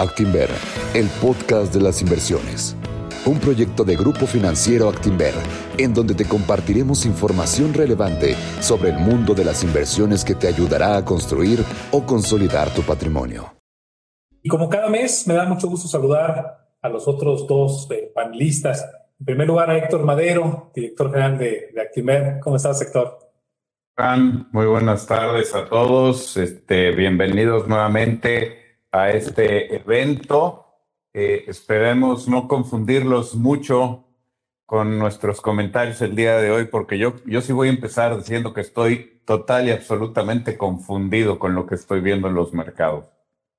Actinver, el podcast de las inversiones. Un proyecto de Grupo Financiero Actinver, en donde te compartiremos información relevante sobre el mundo de las inversiones que te ayudará a construir o consolidar tu patrimonio. Y como cada mes, me da mucho gusto saludar a los otros dos eh, panelistas. En primer lugar, a Héctor Madero, director general de, de Actinver. ¿Cómo estás, Héctor? Muy buenas tardes a todos. Este, bienvenidos nuevamente a este evento. Eh, esperemos no confundirlos mucho con nuestros comentarios el día de hoy, porque yo, yo sí voy a empezar diciendo que estoy total y absolutamente confundido con lo que estoy viendo en los mercados.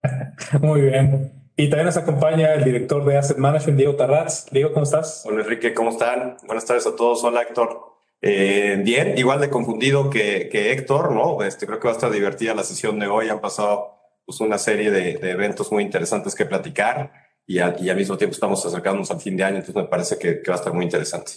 Muy bien. Y también nos acompaña el director de Asset Management, Diego Tarraz. Diego, ¿cómo estás? Hola Enrique, ¿cómo están? Buenas tardes a todos. Hola Héctor. Eh, bien, igual de confundido que, que Héctor, ¿no? Este, creo que va a estar divertida la sesión de hoy. Han pasado pues, una serie de, eventos muy interesantes que platicar y, al mismo tiempo estamos acercándonos al fin de año, entonces me parece que, va a estar muy interesante.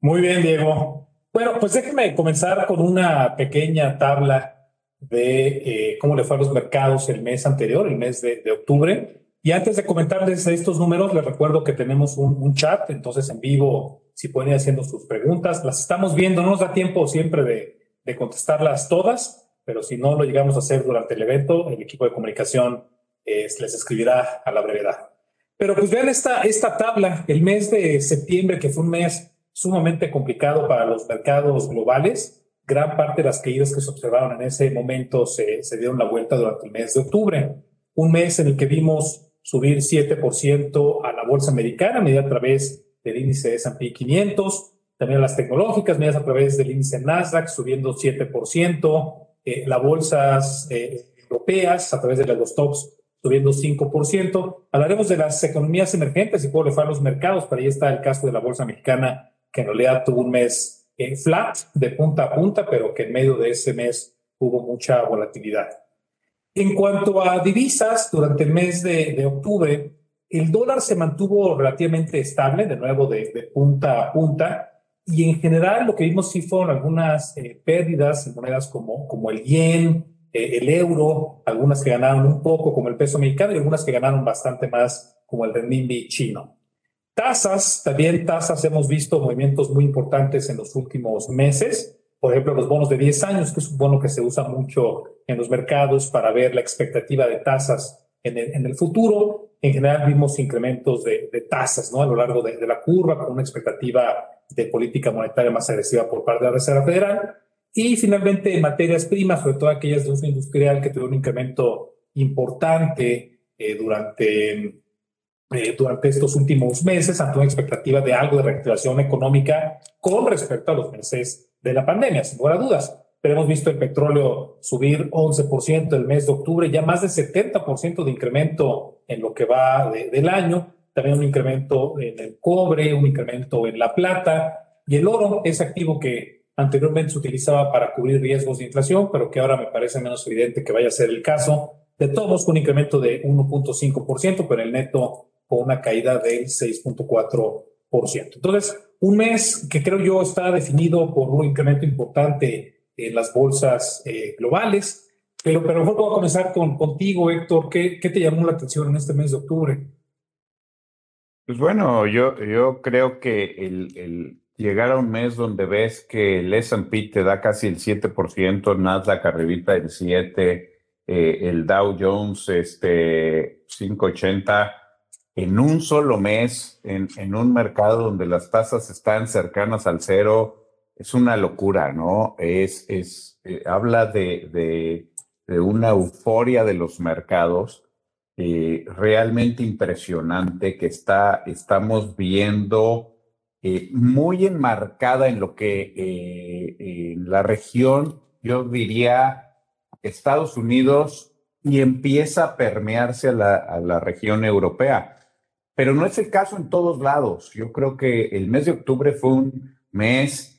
Muy bien, Diego. Bueno, pues déjenme comenzar con una pequeña tabla de eh, cómo le fue a los mercados el mes anterior, el mes de, octubre. Y antes de comentarles estos números, les recuerdo que tenemos un, chat, entonces en vivo, si pueden ir haciendo sus preguntas, las estamos viendo, no nos da tiempo siempre de, de contestarlas todas, pero si no lo llegamos a hacer durante el evento, el equipo de comunicación eh, les escribirá a la brevedad. Pero pues vean esta, esta tabla, el mes de septiembre, que fue un mes sumamente complicado para los mercados globales, gran parte de las caídas que se observaron en ese momento se, se dieron la vuelta durante el mes de octubre, un mes en el que vimos subir 7% a la bolsa americana, medida a través del índice S&P 500, también a las tecnológicas, medidas a través del índice Nasdaq, subiendo 7%, eh, las bolsas eh, europeas a través de los stocks subiendo 5%. Hablaremos de las economías emergentes y cómo le fue a los mercados, pero ahí está el caso de la bolsa mexicana, que en realidad tuvo un mes eh, flat, de punta a punta, pero que en medio de ese mes hubo mucha volatilidad. En cuanto a divisas, durante el mes de, octubre, el dólar se mantuvo relativamente estable, de nuevo de, de punta a punta, y en general lo que vimos sí fueron algunas eh, pérdidas en monedas como, como el yen, eh, el euro, algunas que ganaron un poco como el peso mexicano y algunas que ganaron bastante más como el renminbi chino. Tasas, también tasas hemos visto movimientos muy importantes en los últimos meses. Por ejemplo, los bonos de 10 años, que es un bono que se usa mucho en los mercados para ver la expectativa de tasas en el, en el futuro. En general vimos incrementos de, de tasas ¿no? a lo largo de, de la curva con una expectativa de política monetaria más agresiva por parte de la Reserva Federal. Y finalmente, materias primas, sobre todo aquellas de uso industrial que tuvieron un incremento importante eh, durante, eh, durante estos últimos meses, ante una expectativa de algo de reactivación económica con respecto a los meses de la pandemia, sin lugar a dudas. Pero hemos visto el petróleo subir 11% el mes de octubre, ya más de 70% de incremento en lo que va del año también un incremento en el cobre, un incremento en la plata y el oro es activo que anteriormente se utilizaba para cubrir riesgos de inflación, pero que ahora me parece menos evidente que vaya a ser el caso. De todos, un incremento de 1.5%, pero el neto con una caída del 6.4%. Entonces, un mes que creo yo está definido por un incremento importante en las bolsas eh, globales, pero, pero mejor puedo comenzar con, contigo, Héctor. ¿Qué, ¿Qué te llamó la atención en este mes de octubre? Pues bueno, yo, yo creo que el, llegar a un mes donde ves que el S&P te da casi el 7%, Nasdaq arribita el 7%, eh, el Dow Jones este 580, en un solo mes, en, un mercado donde las tasas están cercanas al cero, es una locura, ¿no? Es, es, eh, habla de, de, de una euforia de los mercados eh, realmente impresionante que está, estamos viendo eh, muy enmarcada en lo que eh, en la región, yo diría Estados Unidos, y empieza a permearse a la, a la región europea. Pero no es el caso en todos lados. Yo creo que el mes de octubre fue un mes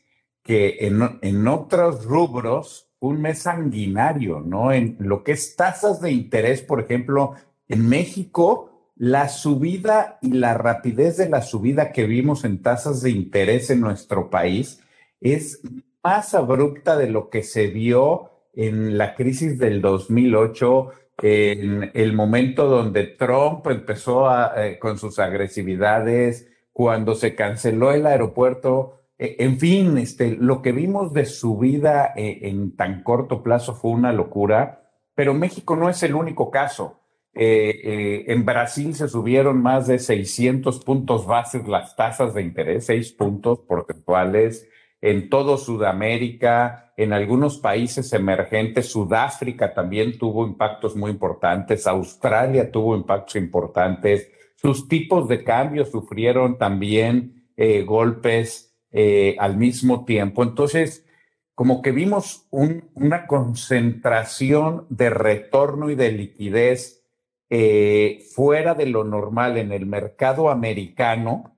que en, en otros rubros, un mes sanguinario, ¿no? En lo que es tasas de interés, por ejemplo, en México, la subida y la rapidez de la subida que vimos en tasas de interés en nuestro país es más abrupta de lo que se vio en la crisis del 2008, en el momento donde Trump empezó eh, con sus agresividades, cuando se canceló el aeropuerto, en fin, este, lo que vimos de su vida eh, en tan corto plazo fue una locura, pero México no es el único caso. Eh, en Brasil se subieron más de 600 puntos bases las tasas de interés, 6 puntos porcentuales en todo Sudamérica, en algunos países emergentes, Sudáfrica también tuvo impactos muy importantes, Australia tuvo impactos importantes, sus tipos de cambio sufrieron también eh, golpes eh, al mismo tiempo. Entonces, como que vimos una concentración de retorno y de liquidez eh, fuera de lo normal en el mercado americano,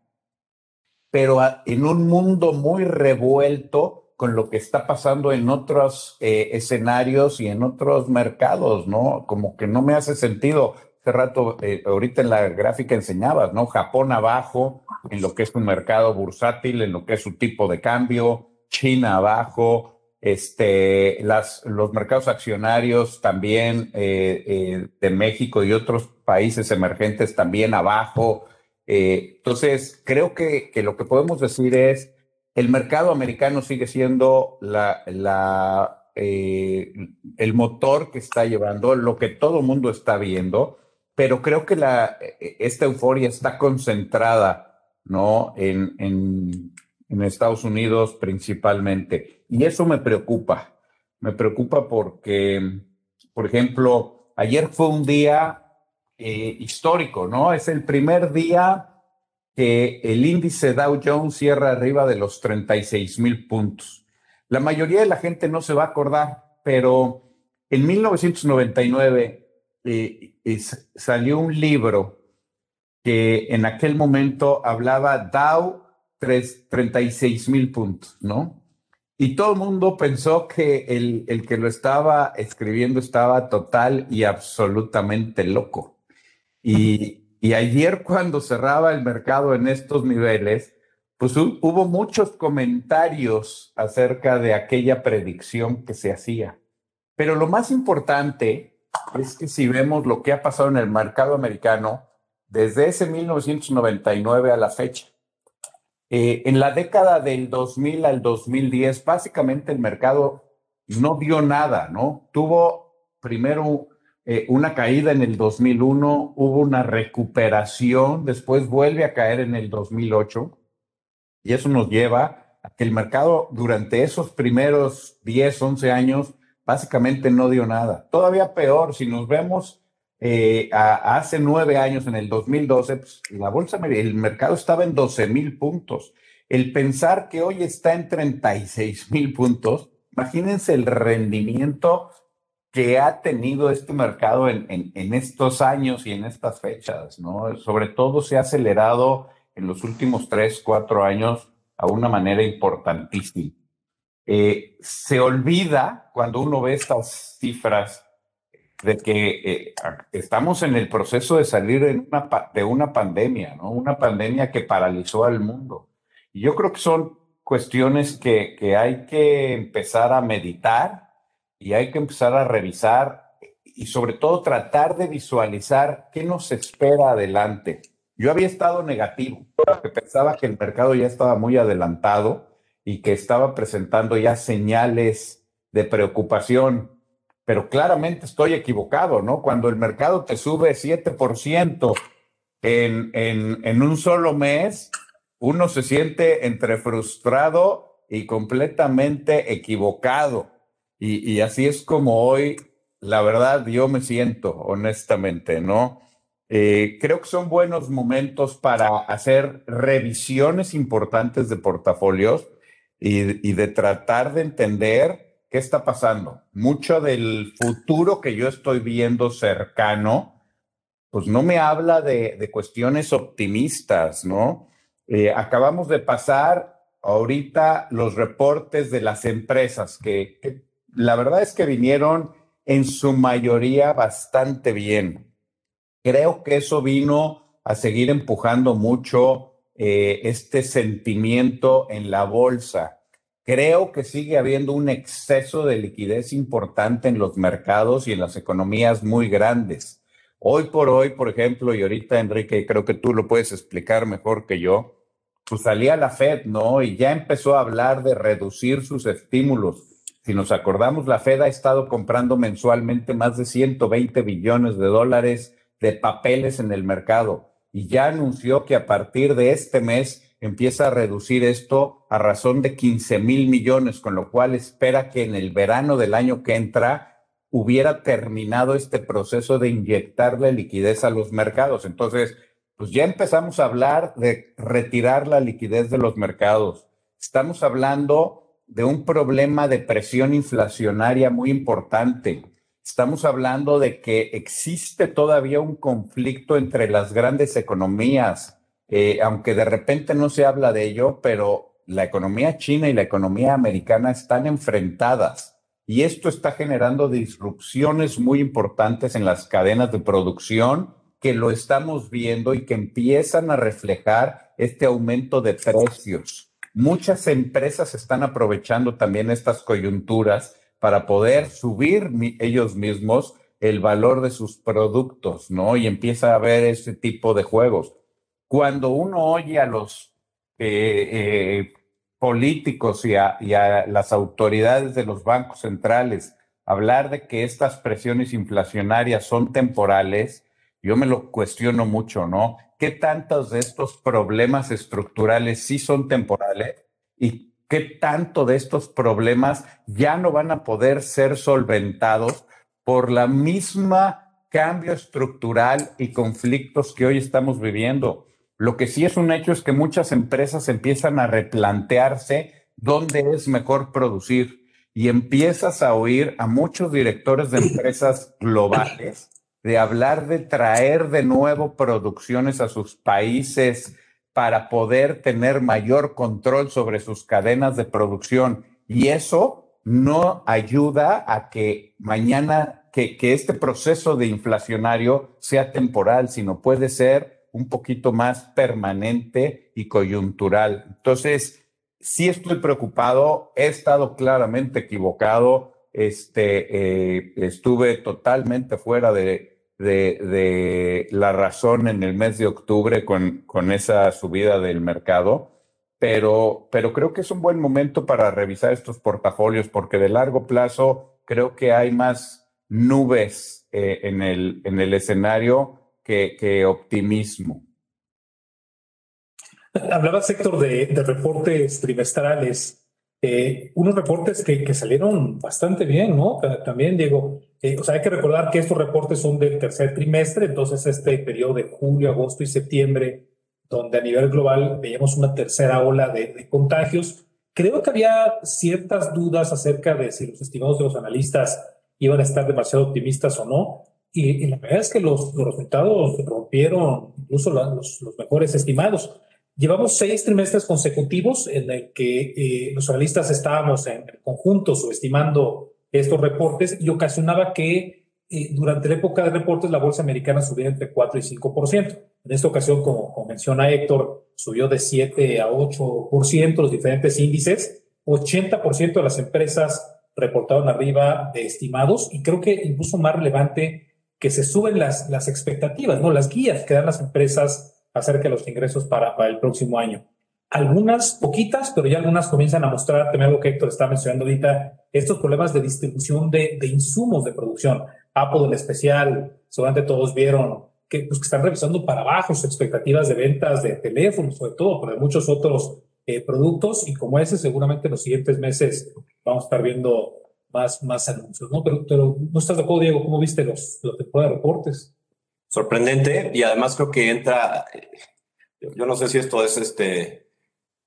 pero en un mundo muy revuelto con lo que está pasando en otros eh, escenarios y en otros mercados, ¿no? Como que no me hace sentido. Hace rato, ahorita en la gráfica enseñabas, ¿no? Japón abajo en lo que es un mercado bursátil, en lo que es su tipo de cambio, China abajo, este, las, los mercados accionarios también eh, de México y otros países emergentes también abajo. Eh, entonces, creo que, que, lo que podemos decir es, el mercado americano sigue siendo la, la, eh, el motor que está llevando, lo que todo mundo está viendo, pero creo que la, e, esta euforia está concentrada ¿no? en, en, Estados Unidos principalmente. Y eso me preocupa. Me preocupa porque, por ejemplo, ayer fue un día eh, histórico, ¿no? Es el primer día que el índice Dow Jones cierra arriba de los 36 mil puntos. La mayoría de la gente no se va a acordar, pero en 1999 eh, salió un libro que en aquel momento hablaba Dow 36 mil puntos, ¿no? Y todo el mundo pensó que el, el que lo estaba escribiendo estaba total y absolutamente loco. Y, ayer cuando cerraba el mercado en estos niveles, pues hubo muchos comentarios acerca de aquella predicción que se hacía. Pero lo más importante es que si vemos lo que ha pasado en el mercado americano desde ese 1999 a la fecha, eh, en la década del 2000 al 2010, básicamente el mercado no dio nada, ¿no? Tuvo primero eh, una caída en el 2001, hubo una recuperación, después vuelve a caer en el 2008 y eso nos lleva a que el mercado durante esos primeros 10, 11 años básicamente no dio nada. Todavía peor, si nos vemos eh, hace nueve años, en el 2012, pues, la bolsa, el mercado estaba en 12 mil puntos. El pensar que hoy está en 36 mil puntos, imagínense el rendimiento que ha tenido este mercado en, en, estos años y en estas fechas, ¿no? Sobre todo se ha acelerado en los últimos tres, cuatro años a una manera importantísima. Eh, se olvida cuando uno ve estas cifras de que eh, estamos en el proceso de salir de una pandemia, ¿no? Una pandemia que paralizó al mundo. Y yo creo que son cuestiones que, que hay que empezar a meditar y hay que empezar a revisar y sobre todo tratar de visualizar qué nos espera adelante. Yo había estado negativo, porque pensaba que el mercado ya estaba muy adelantado y que estaba presentando ya señales de preocupación, pero claramente estoy equivocado, ¿no? Cuando el mercado te sube 7% en, en, en un solo mes, uno se siente entre frustrado y completamente equivocado. Y, así es como hoy, la verdad, yo me siento, honestamente, ¿no? Eh, creo que son buenos momentos para hacer revisiones importantes de portafolios y, de tratar de entender qué está pasando. Mucho del futuro que yo estoy viendo cercano, pues no me habla de, cuestiones optimistas, ¿no? Eh, acabamos de pasar ahorita los reportes de las empresas que, la verdad es que vinieron en su mayoría bastante bien. Creo que eso vino a seguir empujando mucho eh, este sentimiento en la bolsa. Creo que sigue habiendo un exceso de liquidez importante en los mercados y en las economías muy grandes. Hoy por hoy, por ejemplo, y ahorita Enrique, creo que tú lo puedes explicar mejor que yo, pues salía la Fed, ¿no? Y ya empezó a hablar de reducir sus estímulos. Si nos acordamos, la Fed ha estado comprando mensualmente más de 120 billones de dólares de papeles en el mercado y ya anunció que a partir de este mes empieza a reducir esto a razón de 15 mil millones, con lo cual espera que en el verano del año que entra hubiera terminado este proceso de inyectarle liquidez a los mercados. Entonces, pues ya empezamos a hablar de retirar la liquidez de los mercados. Estamos hablando de un problema de presión inflacionaria muy importante. Estamos hablando de que existe todavía un conflicto entre las grandes economías, eh, aunque de repente no se habla de ello, pero la economía china y la economía americana están enfrentadas y esto está generando disrupciones muy importantes en las cadenas de producción que lo estamos viendo y que empiezan a reflejar este aumento de precios. Muchas empresas están aprovechando también estas coyunturas para poder subir ellos mismos el valor de sus productos, ¿no? Y empieza a haber ese tipo de juegos. Cuando uno oye a los eh, eh, políticos y a, y a las autoridades de los bancos centrales hablar de que estas presiones inflacionarias son temporales, yo me lo cuestiono mucho, ¿no? ¿Qué tantos de estos problemas estructurales sí son temporales y qué tanto de estos problemas ya no van a poder ser solventados por la misma cambio estructural y conflictos que hoy estamos viviendo? Lo que sí es un hecho es que muchas empresas empiezan a replantearse dónde es mejor producir y empiezas a oír a muchos directores de empresas globales de hablar de traer de nuevo producciones a sus países para poder tener mayor control sobre sus cadenas de producción. Y eso no ayuda a que mañana, que, que este proceso de inflacionario sea temporal, sino puede ser un poquito más permanente y coyuntural. Entonces, sí estoy preocupado, he estado claramente equivocado, este, eh, estuve totalmente fuera de, de, la razón en el mes de octubre con, con esa subida del mercado, pero, pero creo que es un buen momento para revisar estos portafolios porque de largo plazo creo que hay más nubes eh, en, el, en el escenario que, optimismo. Hablaba, sector de, de reportes trimestrales. Eh, unos reportes que, que, salieron bastante bien, ¿no? También, Diego, eh, o sea, hay que recordar que estos reportes son del tercer trimestre, entonces este periodo de julio, agosto y septiembre, donde a nivel global veíamos una tercera ola de, contagios. Creo que había ciertas dudas acerca de si los estimados de los analistas iban a estar demasiado optimistas o no. Y, la verdad es que los, los resultados rompieron incluso los, los mejores estimados. Llevamos seis trimestres consecutivos en el que eh, los analistas estábamos en conjunto subestimando estos reportes y ocasionaba que eh, durante la época de reportes la bolsa americana subiera entre 4 y 5%. En esta ocasión, como, como menciona Héctor, subió de 7 a 8% los diferentes índices. 80% de las empresas reportaron arriba de estimados y creo que incluso más relevante que se suben las, las expectativas, no las guías que dan las empresas acerca de los ingresos para, para el próximo año. Algunas poquitas, pero ya algunas comienzan a mostrar, también algo que Héctor está mencionando ahorita, estos problemas de distribución de, de insumos de producción. Apple en especial, seguramente todos vieron que, pues, que están revisando para abajo sus expectativas de ventas de teléfonos, sobre todo, pero de muchos otros eh, productos. Y como ese, seguramente en los siguientes meses vamos a estar viendo más, más anuncios, ¿no? Pero, pero ¿no estás de acuerdo, Diego? ¿Cómo viste los, los de reportes? sorprendente y además creo que entra, yo no sé si esto es este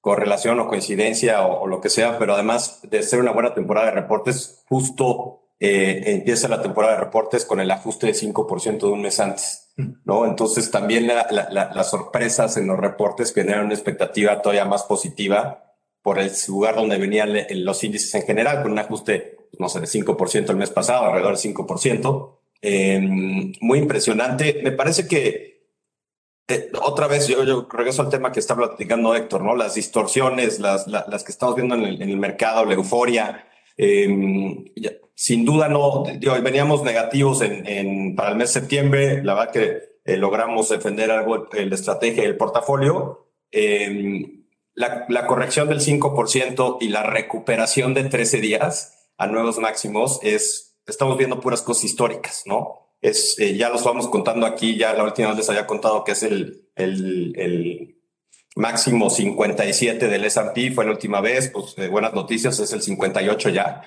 correlación o coincidencia o, lo que sea, pero además de ser una buena temporada de reportes, justo eh, empieza la temporada de reportes con el ajuste de 5% de un mes antes, ¿no? Entonces también las sorpresas en los reportes generan una expectativa todavía más positiva por el lugar donde venían los índices en general, con un ajuste, no sé, de 5% el mes pasado, alrededor del 5%. Em, muy impresionante. Me parece que eh, otra vez yo, regreso al tema que está platicando Héctor, ¿no? Las distorsiones, las, las, que estamos viendo en el, el mercado, la euforia. Em, sin duda no, digo, veníamos negativos en, para el mes de septiembre, la verdad que eh, logramos defender algo la estrategia del portafolio. Em, la, la, corrección del 5% y la recuperación de 13 días a nuevos máximos es, estamos viendo puras cosas históricas, ¿no? es, eh, ya los vamos contando aquí, ya la última vez les había contado que es el, el, el máximo 57 del S&P, fue la última vez, pues eh, buenas noticias, es el 58 ya.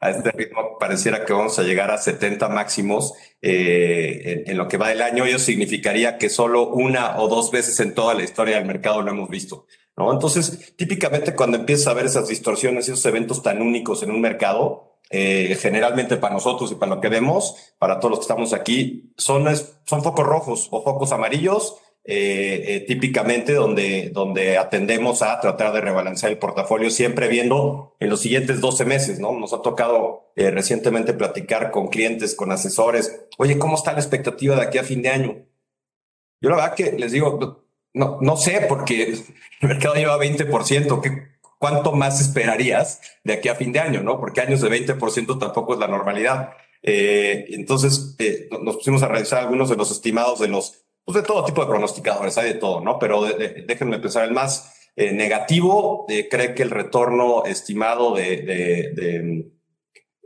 A este ritmo pareciera que vamos a llegar a 70 máximos eh, en, en, lo que va del año. Ello significaría que solo una o dos veces en toda la historia del mercado lo hemos visto. Entonces, típicamente cuando empiezas a ver esas distorsiones, esos eventos tan únicos en un mercado, eh, generalmente para nosotros y para lo que vemos, para todos los que estamos aquí, son, son focos rojos o focos amarillos, eh, eh, típicamente donde, donde atendemos a tratar de rebalancear el portafolio, siempre viendo en los siguientes 12 meses, ¿no? Nos ha tocado recientemente platicar con clientes, con asesores, oye, ¿cómo está la expectativa de aquí a fin de año? Yo la verdad que les digo, no, no sé, porque el mercado lleva 20%, ¿qué, ¿cuánto más esperarías de aquí a fin de año? ¿no? Porque años de 20% tampoco es la normalidad. Eh, entonces eh, nos pusimos a realizar algunos de los estimados de los, pues de todo tipo de pronosticadores, hay de todo, ¿no? Pero déjenme pensar, el más eh, negativo cree que el retorno estimado de, de,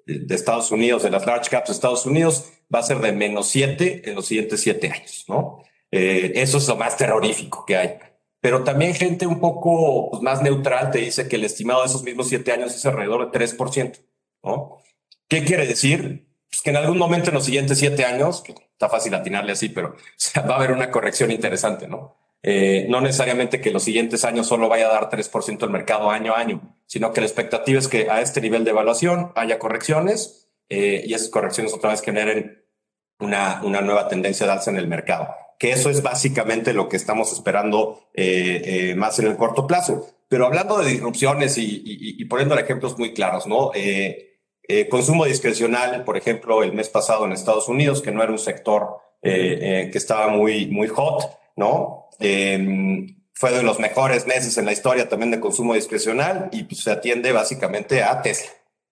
de, Estados Unidos, de las large caps de Estados Unidos, va a ser de menos 7 en los siguientes 7 años, ¿no? Eso es lo más terrorífico que hay pero también gente un poco pues, más neutral te dice que el estimado de esos mismos siete años es alrededor de 3%. ¿no? ¿Qué quiere decir? Pues que en algún momento en los siguientes siete años, que está fácil atinarle así, pero va a haber una corrección interesante, ¿no? Eh, no necesariamente que los siguientes años solo vaya a dar 3% el mercado año a año, sino que la expectativa es que a este nivel de evaluación haya correcciones eh, y esas correcciones otra vez generen una, una nueva tendencia de alza en el mercado que eso es básicamente lo que estamos esperando eh, eh, más en el corto plazo. Pero hablando de disrupciones y, y, y poniendo ejemplos muy claros, ¿no? Eh, eh, consumo discrecional, por ejemplo, el mes pasado en Estados Unidos, que no era un sector eh, que estaba muy, muy hot, ¿no? fue de los mejores meses en la historia también de consumo discrecional y pues, se atiende básicamente a Tesla,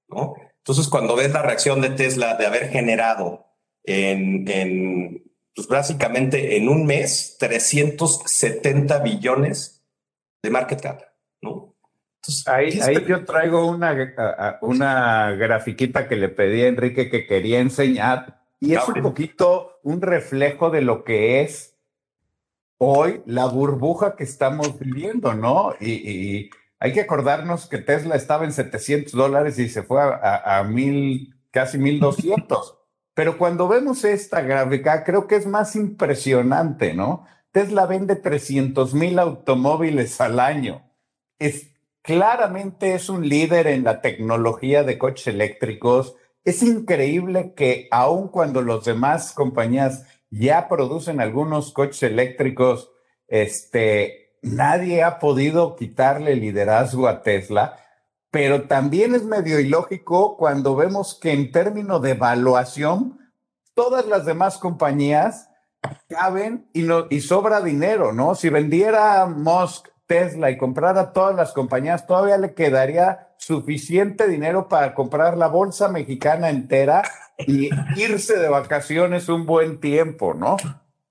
¿no? Entonces, cuando ves la reacción de Tesla de haber generado en, en pues básicamente en un mes 370 billones de market cap, ¿no? Entonces, ahí, ahí yo traigo una, una grafiquita que le pedí a Enrique que quería enseñar y es un poquito un reflejo de lo que es hoy la burbuja que estamos viviendo, ¿no? Y, y hay que acordarnos que Tesla estaba en 700 dólares y se fue a, a, a mil, casi 1200. Pero cuando vemos esta gráfica, creo que es más impresionante, ¿no? Tesla vende 300 mil automóviles al año. Es, claramente es un líder en la tecnología de coches eléctricos. Es increíble que aun cuando los demás compañías ya producen algunos coches eléctricos, este, nadie ha podido quitarle liderazgo a Tesla pero también es medio ilógico cuando vemos que en términos de evaluación, todas las demás compañías caben y, no, y sobra dinero, ¿no? Si vendiera Musk Tesla y comprara todas las compañías, todavía le quedaría suficiente dinero para comprar la bolsa mexicana entera y irse de vacaciones un buen tiempo, ¿no?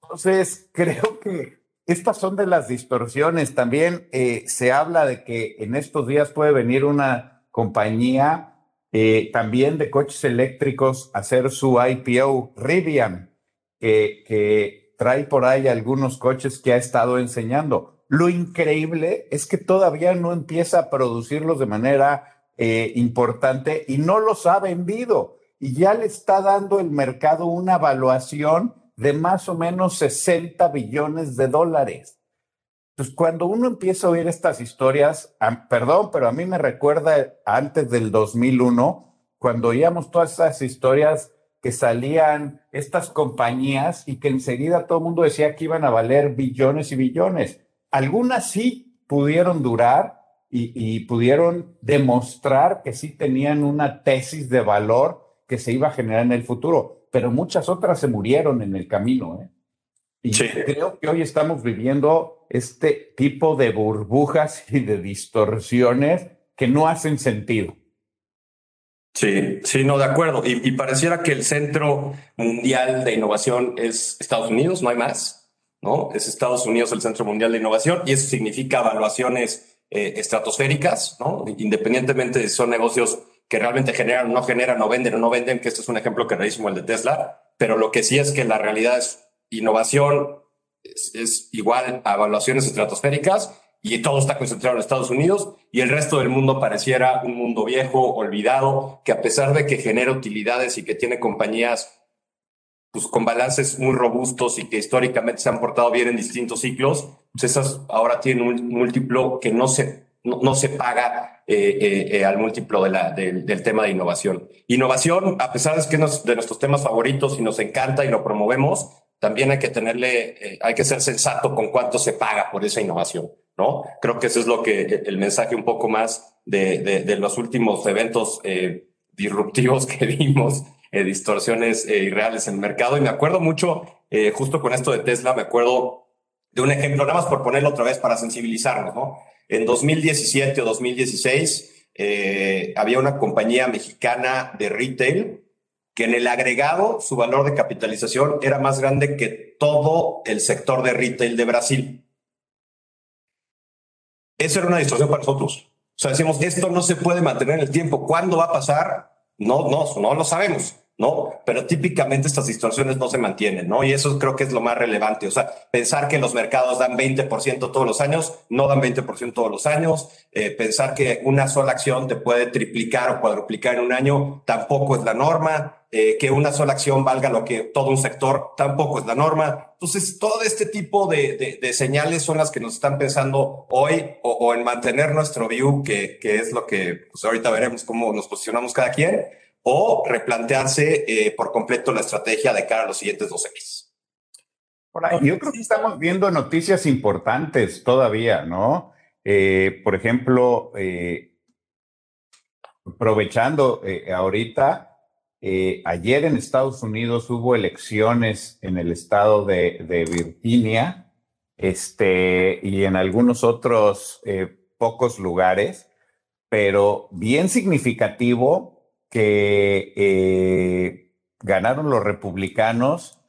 Entonces, creo que estas son de las distorsiones. También eh, se habla de que en estos días puede venir una compañía eh, también de coches eléctricos a hacer su IPO, Rivian, que, trae por ahí algunos coches que ha estado enseñando. Lo increíble es que todavía no empieza a producirlos de manera eh, importante y no los ha vendido. Y ya le está dando el mercado una evaluación de más o menos 60 billones de dólares. Pues cuando uno empieza a oír estas historias, perdón, pero a mí me recuerda antes del 2001, cuando oíamos todas esas historias que salían estas compañías y que enseguida todo el mundo decía que iban a valer billones y billones. Algunas sí pudieron durar y, y pudieron demostrar que sí tenían una tesis de valor que se iba a generar en el futuro pero muchas otras se murieron en el camino. ¿eh? Y creo que hoy estamos viviendo este tipo de burbujas y de distorsiones que no hacen sentido. Sí, sí, no, de acuerdo. Y, pareciera que el centro mundial de innovación es Estados Unidos, no hay más, ¿no? Es Estados Unidos el centro mundial de innovación y eso significa evaluaciones eh, estratosféricas, ¿no? Independientemente de si son negocios que realmente generan no generan o venden o no venden, que este es un ejemplo que realizamos el de Tesla, pero lo que sí es que la realidad es innovación es, es igual a evaluaciones estratosféricas y todo está concentrado en Estados Unidos y el resto del mundo pareciera un mundo viejo, olvidado, que a pesar de que genera utilidades y que tiene compañías pues, con balances muy robustos y que históricamente se han portado bien en distintos ciclos, pues esas ahora tienen un múltiplo que no se, no, se paga eh, eh, eh, al múltiplo del tema de innovación. Innovación, a pesar de que es de nuestros temas favoritos y nos encanta y lo promovemos, también hay que tenerle, hay que ser sensato con cuánto se paga por esa innovación. ¿no? Creo que eso es lo que el mensaje un poco más de, los últimos eventos disruptivos que vimos, distorsiones irreales en el mercado. Y me acuerdo mucho, justo con esto de Tesla, me acuerdo de un ejemplo, nada más por ponerlo otra vez para sensibilizarnos, ¿no? En 2017 o 2016 había una compañía mexicana de retail que en el agregado su valor de capitalización era más grande que todo el sector de retail de Brasil. Eso era una distorsión para nosotros. O sea, decimos, esto no se puede mantener en el tiempo. ¿Cuándo va a pasar? No, no, no lo sabemos. ¿No? Pero típicamente estas distorsiones no se mantienen, ¿no? Y eso creo que es lo más relevante. O sea, pensar que los mercados dan 20% todos los años, no dan 20% todos los años. Eh, pensar que una sola acción te puede triplicar o cuadruplicar en un año, tampoco es la norma. Eh, que una sola acción valga lo que todo un sector, tampoco es la norma. Entonces, todo este tipo de, de, señales son las que nos están pensando hoy o, en mantener nuestro view, que, que es lo que pues ahorita veremos cómo nos posicionamos cada quien o replantearse eh, por completo la estrategia de cara a los siguientes dos meses. yo creo que estamos viendo noticias importantes todavía, ¿no? Eh, por ejemplo, eh, aprovechando ahorita, ayer en Estados Unidos hubo elecciones en el estado de, de Virginia este, y en algunos otros pocos lugares, pero bien significativo que eh, ganaron los republicanos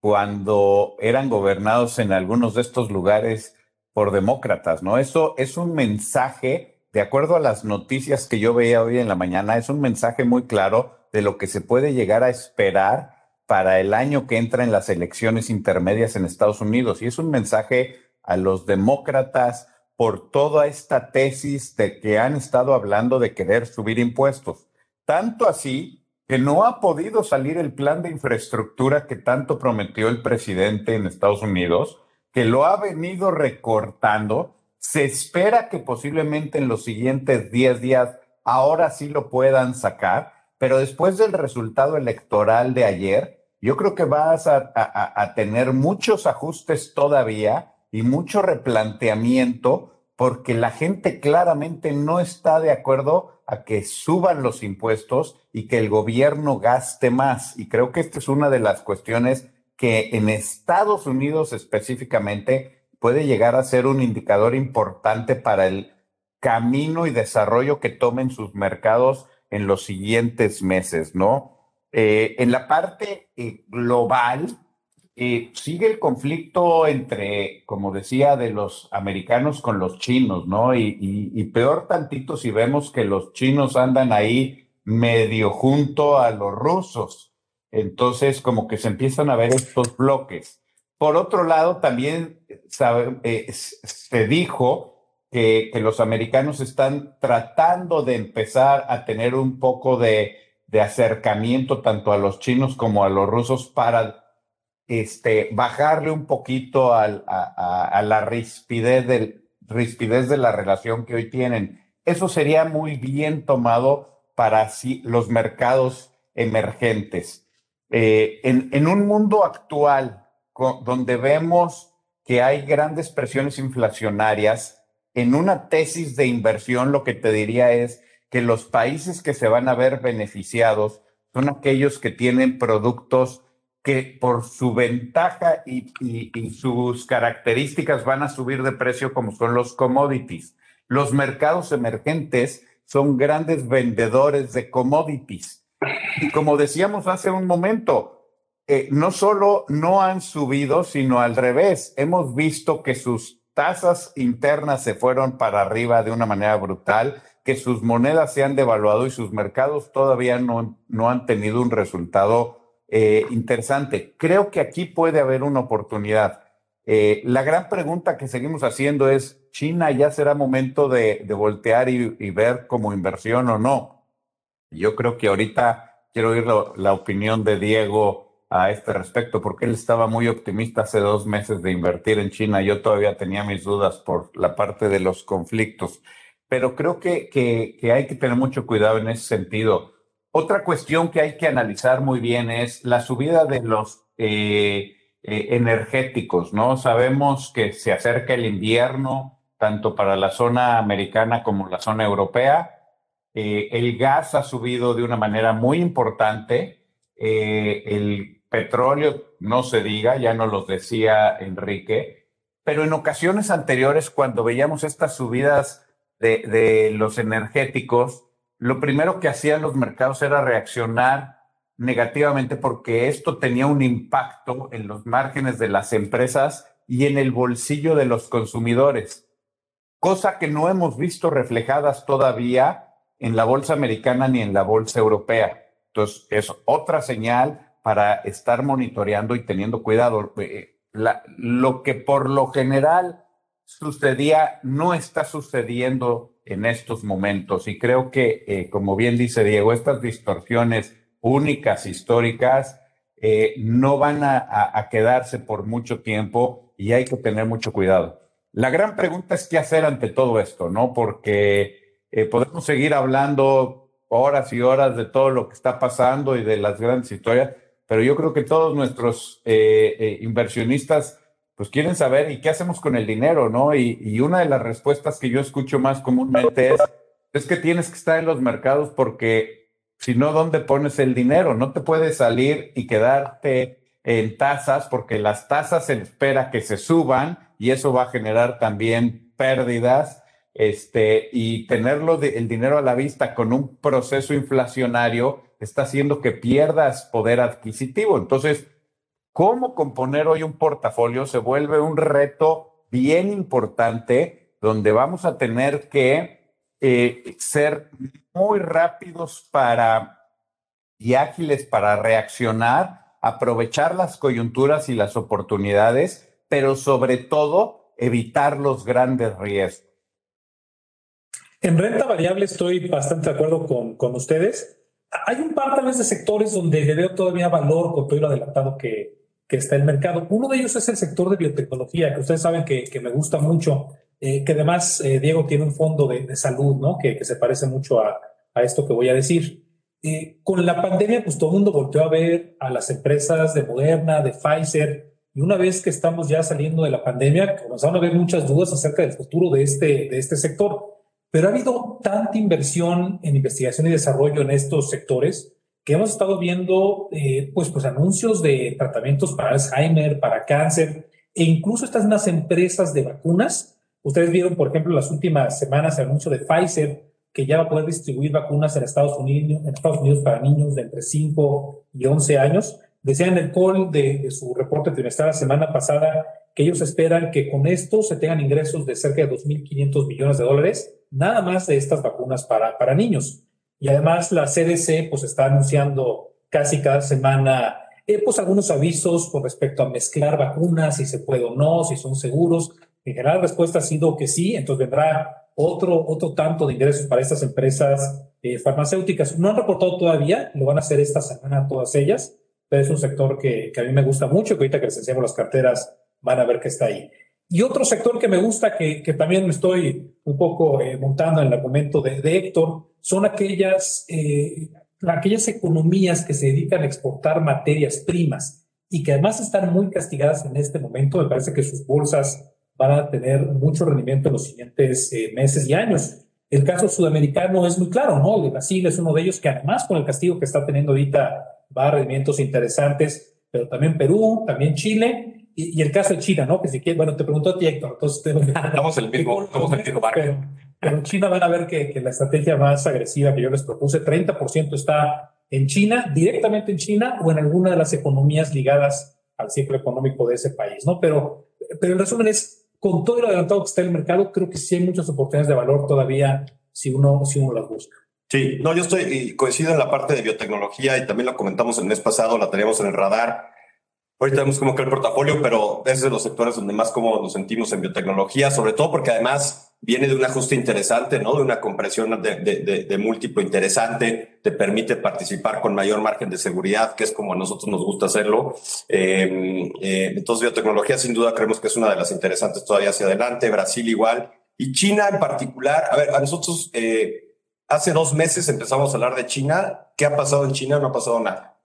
cuando eran gobernados en algunos de estos lugares por demócratas, ¿no? Eso es un mensaje, de acuerdo a las noticias que yo veía hoy en la mañana, es un mensaje muy claro de lo que se puede llegar a esperar para el año que entra en las elecciones intermedias en Estados Unidos. Y es un mensaje a los demócratas por toda esta tesis de que han estado hablando de querer subir impuestos. Tanto así que no ha podido salir el plan de infraestructura que tanto prometió el presidente en Estados Unidos, que lo ha venido recortando. Se espera que posiblemente en los siguientes 10 días ahora sí lo puedan sacar, pero después del resultado electoral de ayer, yo creo que vas a, a tener muchos ajustes todavía y mucho replanteamiento porque la gente claramente no está de acuerdo a que suban los impuestos y que el gobierno gaste más. Y creo que esta es una de las cuestiones que en Estados Unidos específicamente puede llegar a ser un indicador importante para el camino y desarrollo que tomen sus mercados en los siguientes meses, ¿no? Eh, en la parte eh, global, eh, sigue el conflicto entre, como decía, de los americanos con los chinos, ¿no? Y, peor tantito si vemos que los chinos andan ahí medio junto a los rusos. Entonces, como que se empiezan a ver estos bloques. Por otro lado, también eh, se dijo que, que, los americanos están tratando de empezar a tener un poco de, de acercamiento tanto a los chinos como a los rusos para este, bajarle un poquito a, la rispidez, del, rispidez de la relación que hoy tienen. Eso sería muy bien tomado para los mercados emergentes. Eh, en, un mundo actual donde vemos que hay grandes presiones inflacionarias, en una tesis de inversión lo que te diría es que los países que se van a ver beneficiados son aquellos que tienen productos que por su ventaja y, sus características van a subir de precio como son los commodities. Los mercados emergentes son grandes vendedores de commodities. Y como decíamos hace un momento, eh, no solo no han subido, sino al revés. Hemos visto que sus tasas internas se fueron para arriba de una manera brutal, que sus monedas se han devaluado y sus mercados todavía no, no han tenido un resultado eh, interesante. Creo que aquí puede haber una oportunidad. Eh, la gran pregunta que seguimos haciendo es, ¿China ya será momento de, voltear y, ver como inversión o no? Yo creo que ahorita quiero oír la opinión de Diego a este respecto, porque él estaba muy optimista hace dos meses de invertir en China. Yo todavía tenía mis dudas por la parte de los conflictos, pero creo que, que hay que tener mucho cuidado en ese sentido. Otra cuestión que hay que analizar muy bien es la subida de los eh, eh, energéticos, ¿no? Sabemos que se acerca el invierno, tanto para la zona americana como la zona europea. Eh, el gas ha subido de una manera muy importante. el petróleo, no se diga, ya nos lo decía Enrique, pero en ocasiones anteriores, cuando veíamos estas subidas de, de los energéticos, lo primero que hacían los mercados era reaccionar negativamente porque esto tenía un impacto en los márgenes de las empresas y en el bolsillo de los consumidores, cosa que no hemos visto reflejadas todavía en la bolsa americana ni en la bolsa europea. Entonces, es otra señal para estar monitoreando y teniendo cuidado. Eh, lo que por lo general sucedía no está sucediendo en estos momentos. Y creo que, eh, como bien dice Diego, estas distorsiones únicas, históricas, eh, no van a, quedarse por mucho tiempo y hay que tener mucho cuidado. La gran pregunta es qué hacer ante todo esto, ¿no? Porque eh, podemos seguir hablando horas y horas de todo lo que está pasando y de las grandes historias, pero yo creo que todos nuestros inversionistas pues quieren saber y qué hacemos con el dinero, ¿no? Y, una de las respuestas que yo escucho más comúnmente es, que tienes que estar en los mercados porque si no, ¿dónde pones el dinero? No te puedes salir y quedarte en tasas porque las tasas se espera que se suban y eso va a generar también pérdidas. Este, y tenerlo el dinero a la vista con un proceso inflacionario está haciendo que pierdas poder adquisitivo. Entonces, cómo componer hoy un portafolio se vuelve un reto bien importante donde vamos a tener que eh, ser muy rápidos para y ágiles para reaccionar, aprovechar las coyunturas y las oportunidades, pero sobre todo evitar los grandes riesgos. En renta variable estoy bastante de acuerdo con, con ustedes. Hay un par tal vez de sectores donde le veo todavía valor con todo lo adelantado que, que está el mercado. Uno de ellos es el sector de biotecnología, que ustedes saben que, que me gusta mucho, eh, que además eh, Diego tiene un fondo de, de salud, ¿no? Que, que, se parece mucho a, a, esto que voy a decir. Con la pandemia, pues todo el mundo volteó a ver a las empresas de Moderna, de Pfizer, y una vez que estamos ya saliendo de la pandemia, comenzaron a haber muchas dudas acerca del futuro de este, de este sector. Pero ha habido tanta inversión en investigación y desarrollo en estos sectores que hemos estado viendo eh, pues, pues anuncios de tratamientos para Alzheimer, para cáncer, e incluso estas unas empresas de vacunas. Ustedes vieron, por ejemplo, las últimas semanas el anuncio de Pfizer, que ya va a poder distribuir vacunas en Estados Unidos, en Estados Unidos para niños de entre 5 y 11 años. Decían en el call de, de su reporte trimestral la semana pasada que ellos esperan que con esto se tengan ingresos de cerca de 2.500 millones de dólares, nada más de estas vacunas para, para niños. Y además la CDC pues está anunciando casi cada semana eh, pues algunos avisos con respecto a mezclar vacunas, si se puede o no, si son seguros. En general la respuesta ha sido que sí, entonces vendrá otro, otro tanto de ingresos para estas empresas eh, farmacéuticas. No han reportado todavía, lo van a hacer esta semana todas ellas, pero es un sector que, a mí me gusta mucho, que ahorita que les enseñamos las carteras van a ver que está ahí. Y otro sector que me gusta, que, que también me estoy un poco eh, montando en el argumento de, de Héctor, son aquellas, eh, aquellas economías que se dedican a exportar materias primas y que además están muy castigadas en este momento. Me parece que sus bolsas van a tener mucho rendimiento en los siguientes eh, meses y años. El caso sudamericano es muy claro, ¿no? El Brasil es uno de ellos que además con el castigo que está teniendo ahorita va a rendimientos interesantes pero también Perú, también Chile y, el caso de China, ¿no? Que si quieres, bueno, te preguntó a ti, Héctor, entonces... Estamos el mismo, estamos el mismo barco. Pero, en China van a ver que, que la estrategia más agresiva que yo les propuse, 30% está en China, directamente en China o en alguna de las economías ligadas al ciclo económico de ese país, ¿no? Pero, pero el resumen es, con todo el adelantado que está el mercado, creo que sí hay muchas oportunidades de valor todavía si uno, si uno las busca. Sí, no, yo estoy coincido en la parte de biotecnología y también lo comentamos el mes pasado, la teníamos en el radar. Ahorita vemos como que el portafolio, pero es de los sectores donde más cómodos nos sentimos en biotecnología, sobre todo porque además viene de un ajuste interesante, ¿no? De una compresión de, de, de, múltiplo interesante, te permite participar con mayor margen de seguridad, que es como a nosotros nos gusta hacerlo. Eh, eh, entonces, biotecnología sin duda creemos que es una de las interesantes todavía hacia adelante, Brasil igual, y China en particular. A ver, a nosotros eh, hace dos meses empezamos a hablar de China. ¿Qué ha pasado en China? No ha pasado nada.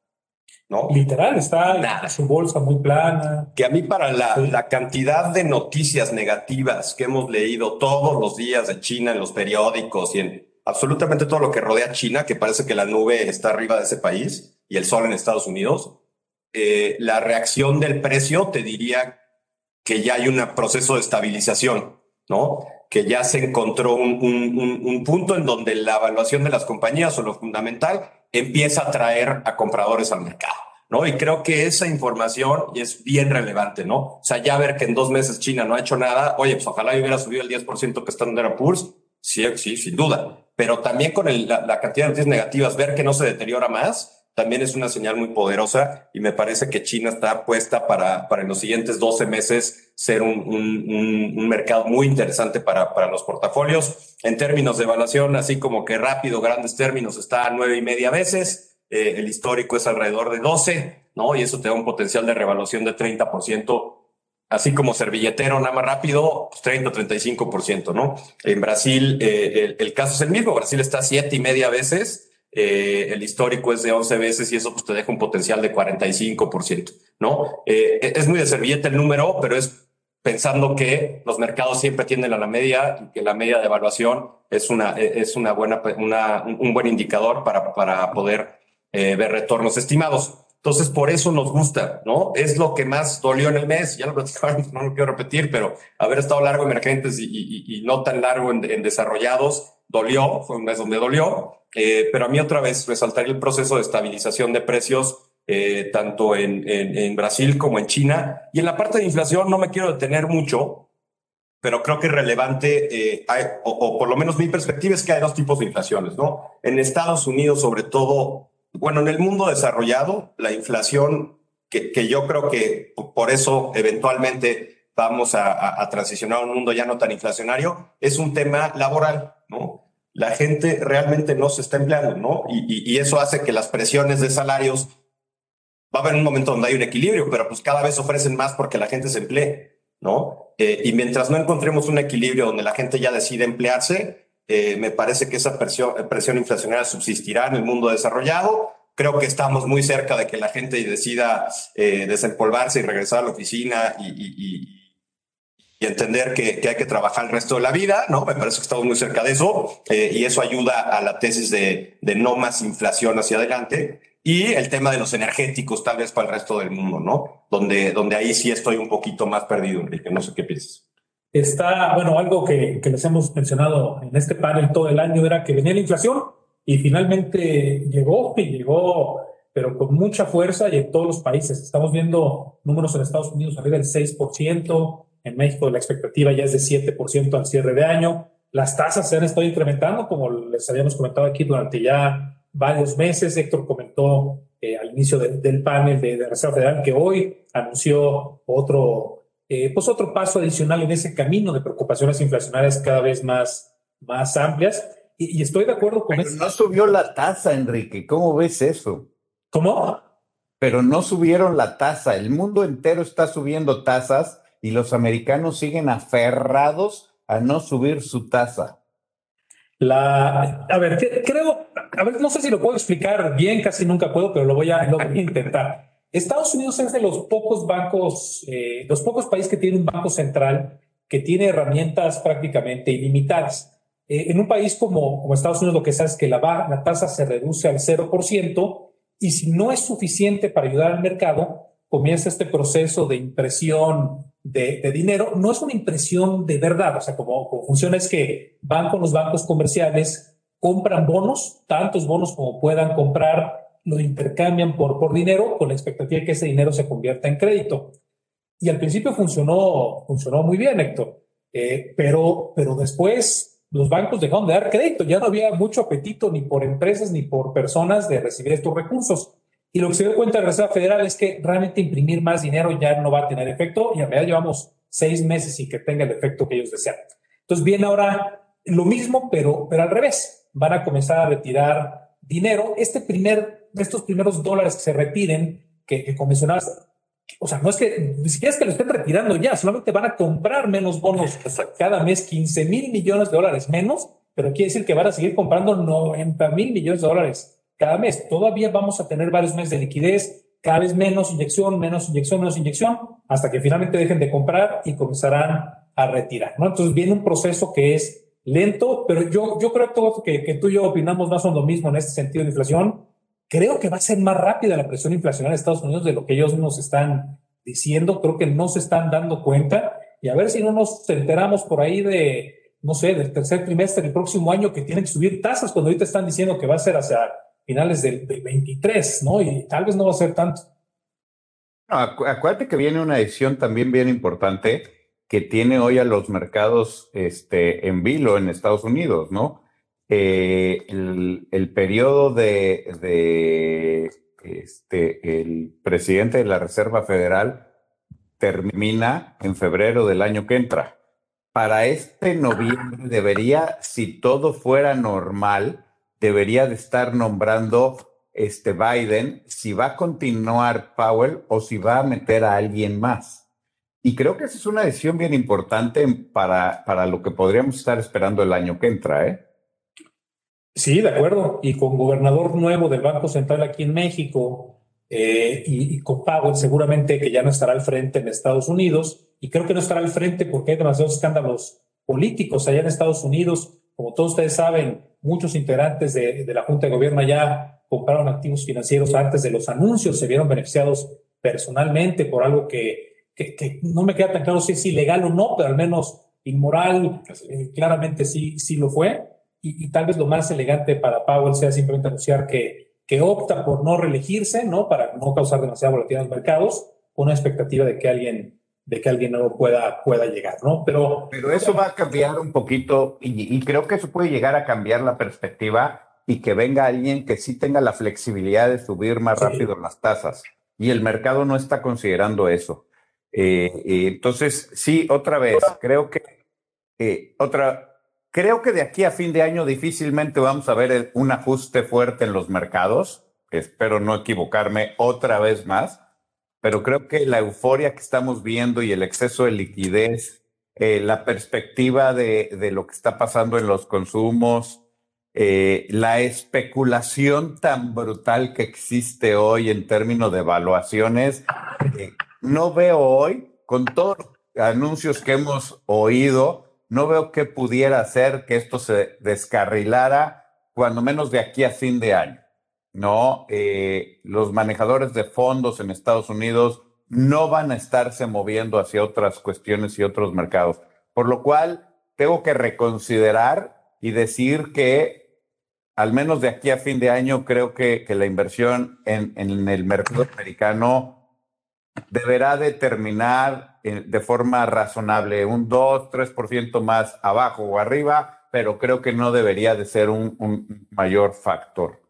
¿No? Literal, está Nada. su bolsa muy plana. Que a mí para la, la, cantidad de noticias negativas que hemos leído todos los días de China en los periódicos y en absolutamente todo lo que rodea China, que parece que la nube está arriba de ese país y el sol en Estados Unidos, eh, la reacción del precio te diría que ya hay un proceso de estabilización, ¿no? Que ya se encontró un, un, un punto en donde la evaluación de las compañías o lo fundamental empieza a traer a compradores al mercado. ¿no? Y creo que esa información es bien relevante, ¿no? O sea, ya ver que en dos meses China no ha hecho nada, oye, pues ojalá hubiera subido el 10% que está en Poor's, sí, sí, sin duda. Pero también con la, la, cantidad de noticias negativas, ver que no se deteriora más, también es una señal muy poderosa y me parece que China está puesta para, para en los siguientes 12 meses ser un, un, un mercado muy interesante para, para los portafolios. En términos de evaluación, así como que rápido, grandes términos, está a nueve y media veces. Eh, el histórico es alrededor de 12, ¿no? Y eso te da un potencial de revaluación de 30%, así como servilletero, nada más rápido, pues 30, 35%, ¿no? En Brasil, eh, el, el, caso es el mismo. Brasil está siete y media veces eh, el histórico es de 11 veces y eso pues, te deja un potencial de 45%, ¿no? Eh, es muy de servilleta el número, pero es pensando que los mercados siempre tienden a la media y que la media de evaluación es una, es una buena, una, un buen indicador para, para poder eh, ver retornos estimados. Entonces, por eso nos gusta, ¿no? Es lo que más dolió en el mes, ya lo platicamos, no lo quiero repetir, pero haber estado largo en emergentes y, y, y no tan largo en, en desarrollados, dolió, fue un mes donde dolió, eh, pero a mí otra vez resaltaría el proceso de estabilización de precios eh, tanto en, en, en, Brasil como en China. Y en la parte de inflación no me quiero detener mucho, pero creo que es relevante, eh, hay, o, o, por lo menos mi perspectiva es que hay dos tipos de inflaciones, ¿no? En Estados Unidos, sobre todo, bueno, en el mundo desarrollado, la inflación, que, que yo creo que por eso eventualmente vamos a, a, a transicionar a un mundo ya no tan inflacionario, es un tema laboral, ¿no? la gente realmente no se está empleando, ¿no? Y, y, y, eso hace que las presiones de salarios, va a haber un momento donde hay un equilibrio, pero pues cada vez ofrecen más porque la gente se emplee, ¿no? Eh, y mientras no encontremos un equilibrio donde la gente ya decide emplearse, eh, me parece que esa presión, presión inflacionaria subsistirá en el mundo desarrollado. Creo que estamos muy cerca de que la gente decida eh, desempolvarse y regresar a la oficina y, y y entender que, que, hay que trabajar el resto de la vida, ¿no? Me parece que estamos muy cerca de eso eh, y eso ayuda a la tesis de, de, no más inflación hacia adelante. Y el tema de los energéticos, tal vez para el resto del mundo, ¿no? Donde, donde ahí sí estoy un poquito más perdido, Enrique. No sé qué piensas. Está, bueno, algo que, que les hemos mencionado en este panel todo el año era que venía la inflación y finalmente llegó y llegó, pero con mucha fuerza y en todos los países. Estamos viendo números en Estados Unidos arriba del 6%, en México la expectativa ya es de 7% al cierre de año. Las tasas se han estado incrementando, como les habíamos comentado aquí durante ya varios meses. Héctor comentó eh, al inicio de, del panel de, de, Reserva Federal que hoy anunció otro, eh, pues otro paso adicional en ese camino de preocupaciones inflacionarias cada vez más, más amplias. Y, y estoy de acuerdo con eso. No subió la tasa, Enrique. ¿Cómo ves eso? ¿Cómo? Pero no subieron la tasa. El mundo entero está subiendo tasas y los americanos siguen aferrados a no subir su tasa. La, a ver, creo, a ver, no sé si lo puedo explicar bien, casi nunca puedo, pero lo voy a, lo voy a intentar. Estados Unidos es de los pocos bancos, eh, los pocos países que tiene un banco central que tiene herramientas prácticamente ilimitadas. Eh, en un país como, como Estados Unidos lo que se hace es que la, la tasa se reduce al 0% y si no es suficiente para ayudar al mercado, comienza este proceso de impresión de, dinero. No es una impresión de verdad, o sea, como, como funciona es que van con los bancos comerciales, compran bonos, tantos bonos como puedan comprar, lo intercambian por, por dinero con la expectativa de que ese dinero se convierta en crédito. Y al principio funcionó, funcionó muy bien, Héctor, eh, pero, pero después los bancos dejaron de dar crédito, ya no había mucho apetito ni por empresas ni por personas de recibir estos recursos. Y lo que se dio cuenta de la Reserva Federal es que realmente imprimir más dinero ya no va a tener efecto y en realidad llevamos seis meses sin que tenga el efecto que ellos desean. Entonces viene ahora lo mismo, pero, pero al revés. Van a comenzar a retirar dinero. Este primer, estos primeros dólares que se retiren, que, que o sea, no es que ni siquiera es que lo estén retirando ya, solamente van a comprar menos bonos cada mes, 15 mil millones de dólares menos, pero quiere decir que van a seguir comprando 90 mil millones de dólares cada mes. Todavía vamos a tener varios meses de liquidez, cada vez menos inyección, menos inyección, menos inyección, hasta que finalmente dejen de comprar y comenzarán a retirar. ¿no? Entonces viene un proceso que es lento, pero yo, yo creo que, que tú y yo opinamos más o lo mismo en este sentido de inflación. Creo que va a ser más rápida la presión inflacionaria de Estados Unidos de lo que ellos nos están diciendo. Creo que no se están dando cuenta. Y a ver si no nos enteramos por ahí de, no sé, del tercer trimestre del próximo año que tienen que subir tasas cuando ahorita están diciendo que va a ser hacia finales del, 23, ¿no? Y tal vez no va a ser tanto. acuérdate que viene una decisión también bien importante que tiene hoy a los mercados este, en vilo en Estados Unidos, ¿no? Eh, el, periodo de, de este, el presidente de la Reserva Federal termina en febrero del año que entra. Para este noviembre debería, si todo fuera normal, debería de estar nombrando este Biden si va a continuar Powell o si va a meter a alguien más. Y creo que esa es una decisión bien importante para, para lo que podríamos estar esperando el año que entra, ¿eh? Sí, de acuerdo. Y con gobernador nuevo del Banco Central aquí en México eh, y, y, con Powell seguramente que ya no estará al frente en Estados Unidos. Y creo que no estará al frente porque hay demasiados escándalos políticos allá en Estados Unidos. Como todos ustedes saben, muchos integrantes de, la Junta de Gobierno ya compraron activos financieros antes de los anuncios, se vieron beneficiados personalmente por algo que, que, no me queda tan claro si es ilegal o no, pero al menos inmoral, eh, claramente sí, sí lo fue. Y, y, tal vez lo más elegante para Powell sea simplemente anunciar que, que opta por no reelegirse, ¿no? Para no causar demasiada volatilidad en los mercados, con una expectativa de que alguien de que alguien nuevo pueda, pueda llegar, ¿no? Pero, Pero eso va a cambiar un poquito y, creo que eso puede llegar a cambiar la perspectiva y que venga alguien que sí tenga la flexibilidad de subir más rápido las tasas. Y el mercado no está considerando eso. Eh, entonces, sí, otra vez, creo que eh, otra, creo que de aquí a fin de año difícilmente vamos a ver un ajuste fuerte en los mercados. Espero no equivocarme otra vez más pero creo que la euforia que estamos viendo y el exceso de liquidez, eh, la perspectiva de, lo que está pasando en los consumos, eh, la especulación tan brutal que existe hoy en términos de evaluaciones, eh, no veo hoy, con todos los anuncios que hemos oído, no veo que pudiera hacer que esto se descarrilara, cuando menos de aquí a fin de año. ¿No? Eh, los manejadores de fondos en Estados Unidos no van a estarse moviendo hacia otras cuestiones y otros mercados. Por lo cual, tengo que reconsiderar y decir que, al menos de aquí a fin de año, creo que, que la inversión en, en, el mercado americano deberá de terminar eh, de forma razonable, un 2, 3% más abajo o arriba, pero creo que no debería de ser un mayor factor.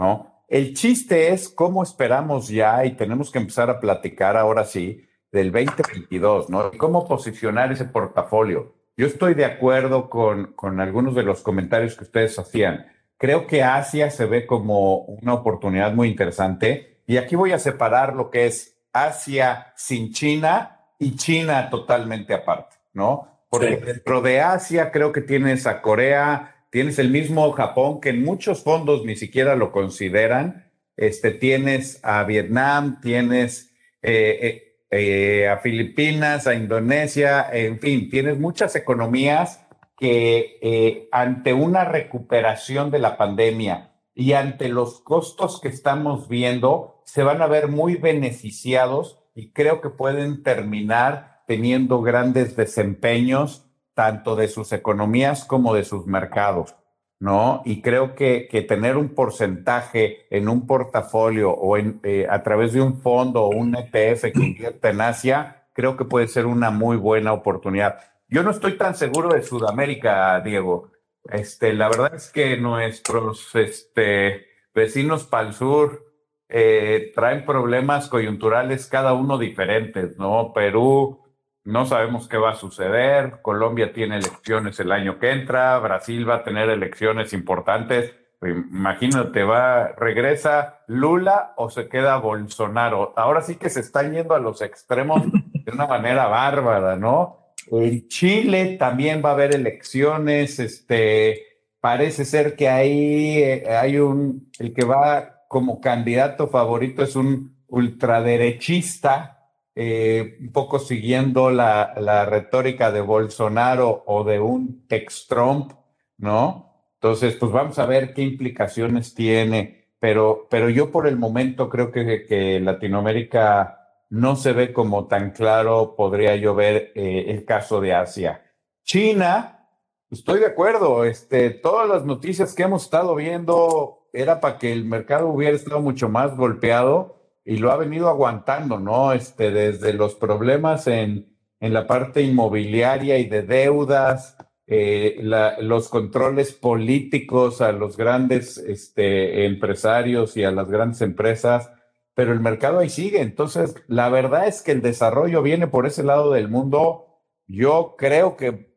¿No? El chiste es cómo esperamos ya y tenemos que empezar a platicar ahora sí del 2022, ¿no? Cómo posicionar ese portafolio. Yo estoy de acuerdo con, con algunos de los comentarios que ustedes hacían. Creo que Asia se ve como una oportunidad muy interesante y aquí voy a separar lo que es Asia sin China y China totalmente aparte, ¿no? Porque dentro de Asia creo que tienes a Corea, tienes el mismo Japón que en muchos fondos ni siquiera lo consideran. Este, tienes a Vietnam, tienes eh, eh, eh, a Filipinas, a Indonesia, en fin, tienes muchas economías que ante una recuperación de la pandemia y ante los costos que estamos viendo, se van a ver muy beneficiados y creo que pueden terminar teniendo grandes desempeños tanto de sus economías como de sus mercados. ¿no? Y creo que, que, tener un porcentaje en un portafolio o en, eh, a través de un fondo o un ETF que invierta en Asia, creo que puede ser una muy buena oportunidad. Yo no estoy tan seguro de Sudamérica, Diego. Este, la verdad es que nuestros este, vecinos para el sur eh, traen problemas coyunturales cada uno diferentes, ¿no? Perú, no sabemos qué va a suceder. Colombia tiene elecciones el año que entra. Brasil va a tener elecciones importantes. Imagínate, va, regresa Lula o se queda Bolsonaro. Ahora sí que se están yendo a los extremos de una manera bárbara, ¿no? En Chile también va a haber elecciones. Este, parece ser que ahí eh, hay un, el que va como candidato favorito es un ultraderechista eh, un poco siguiendo la, la, retórica de Bolsonaro o de un ex-Trump, ¿no? Entonces, pues vamos a ver qué implicaciones tiene, pero, pero yo por el momento creo que, que Latinoamérica no se ve como tan claro, podría yo ver eh, el caso de Asia. China, estoy de acuerdo, este, todas las noticias que hemos estado viendo era para que el mercado hubiera estado mucho más golpeado y lo ha venido aguantando, ¿no? Este, desde los problemas en, en la parte inmobiliaria y de deudas, eh, los controles políticos a los grandes este, empresarios y a las grandes empresas, pero el mercado ahí sigue. Entonces, la verdad es que el desarrollo viene por ese lado del mundo. Yo creo que,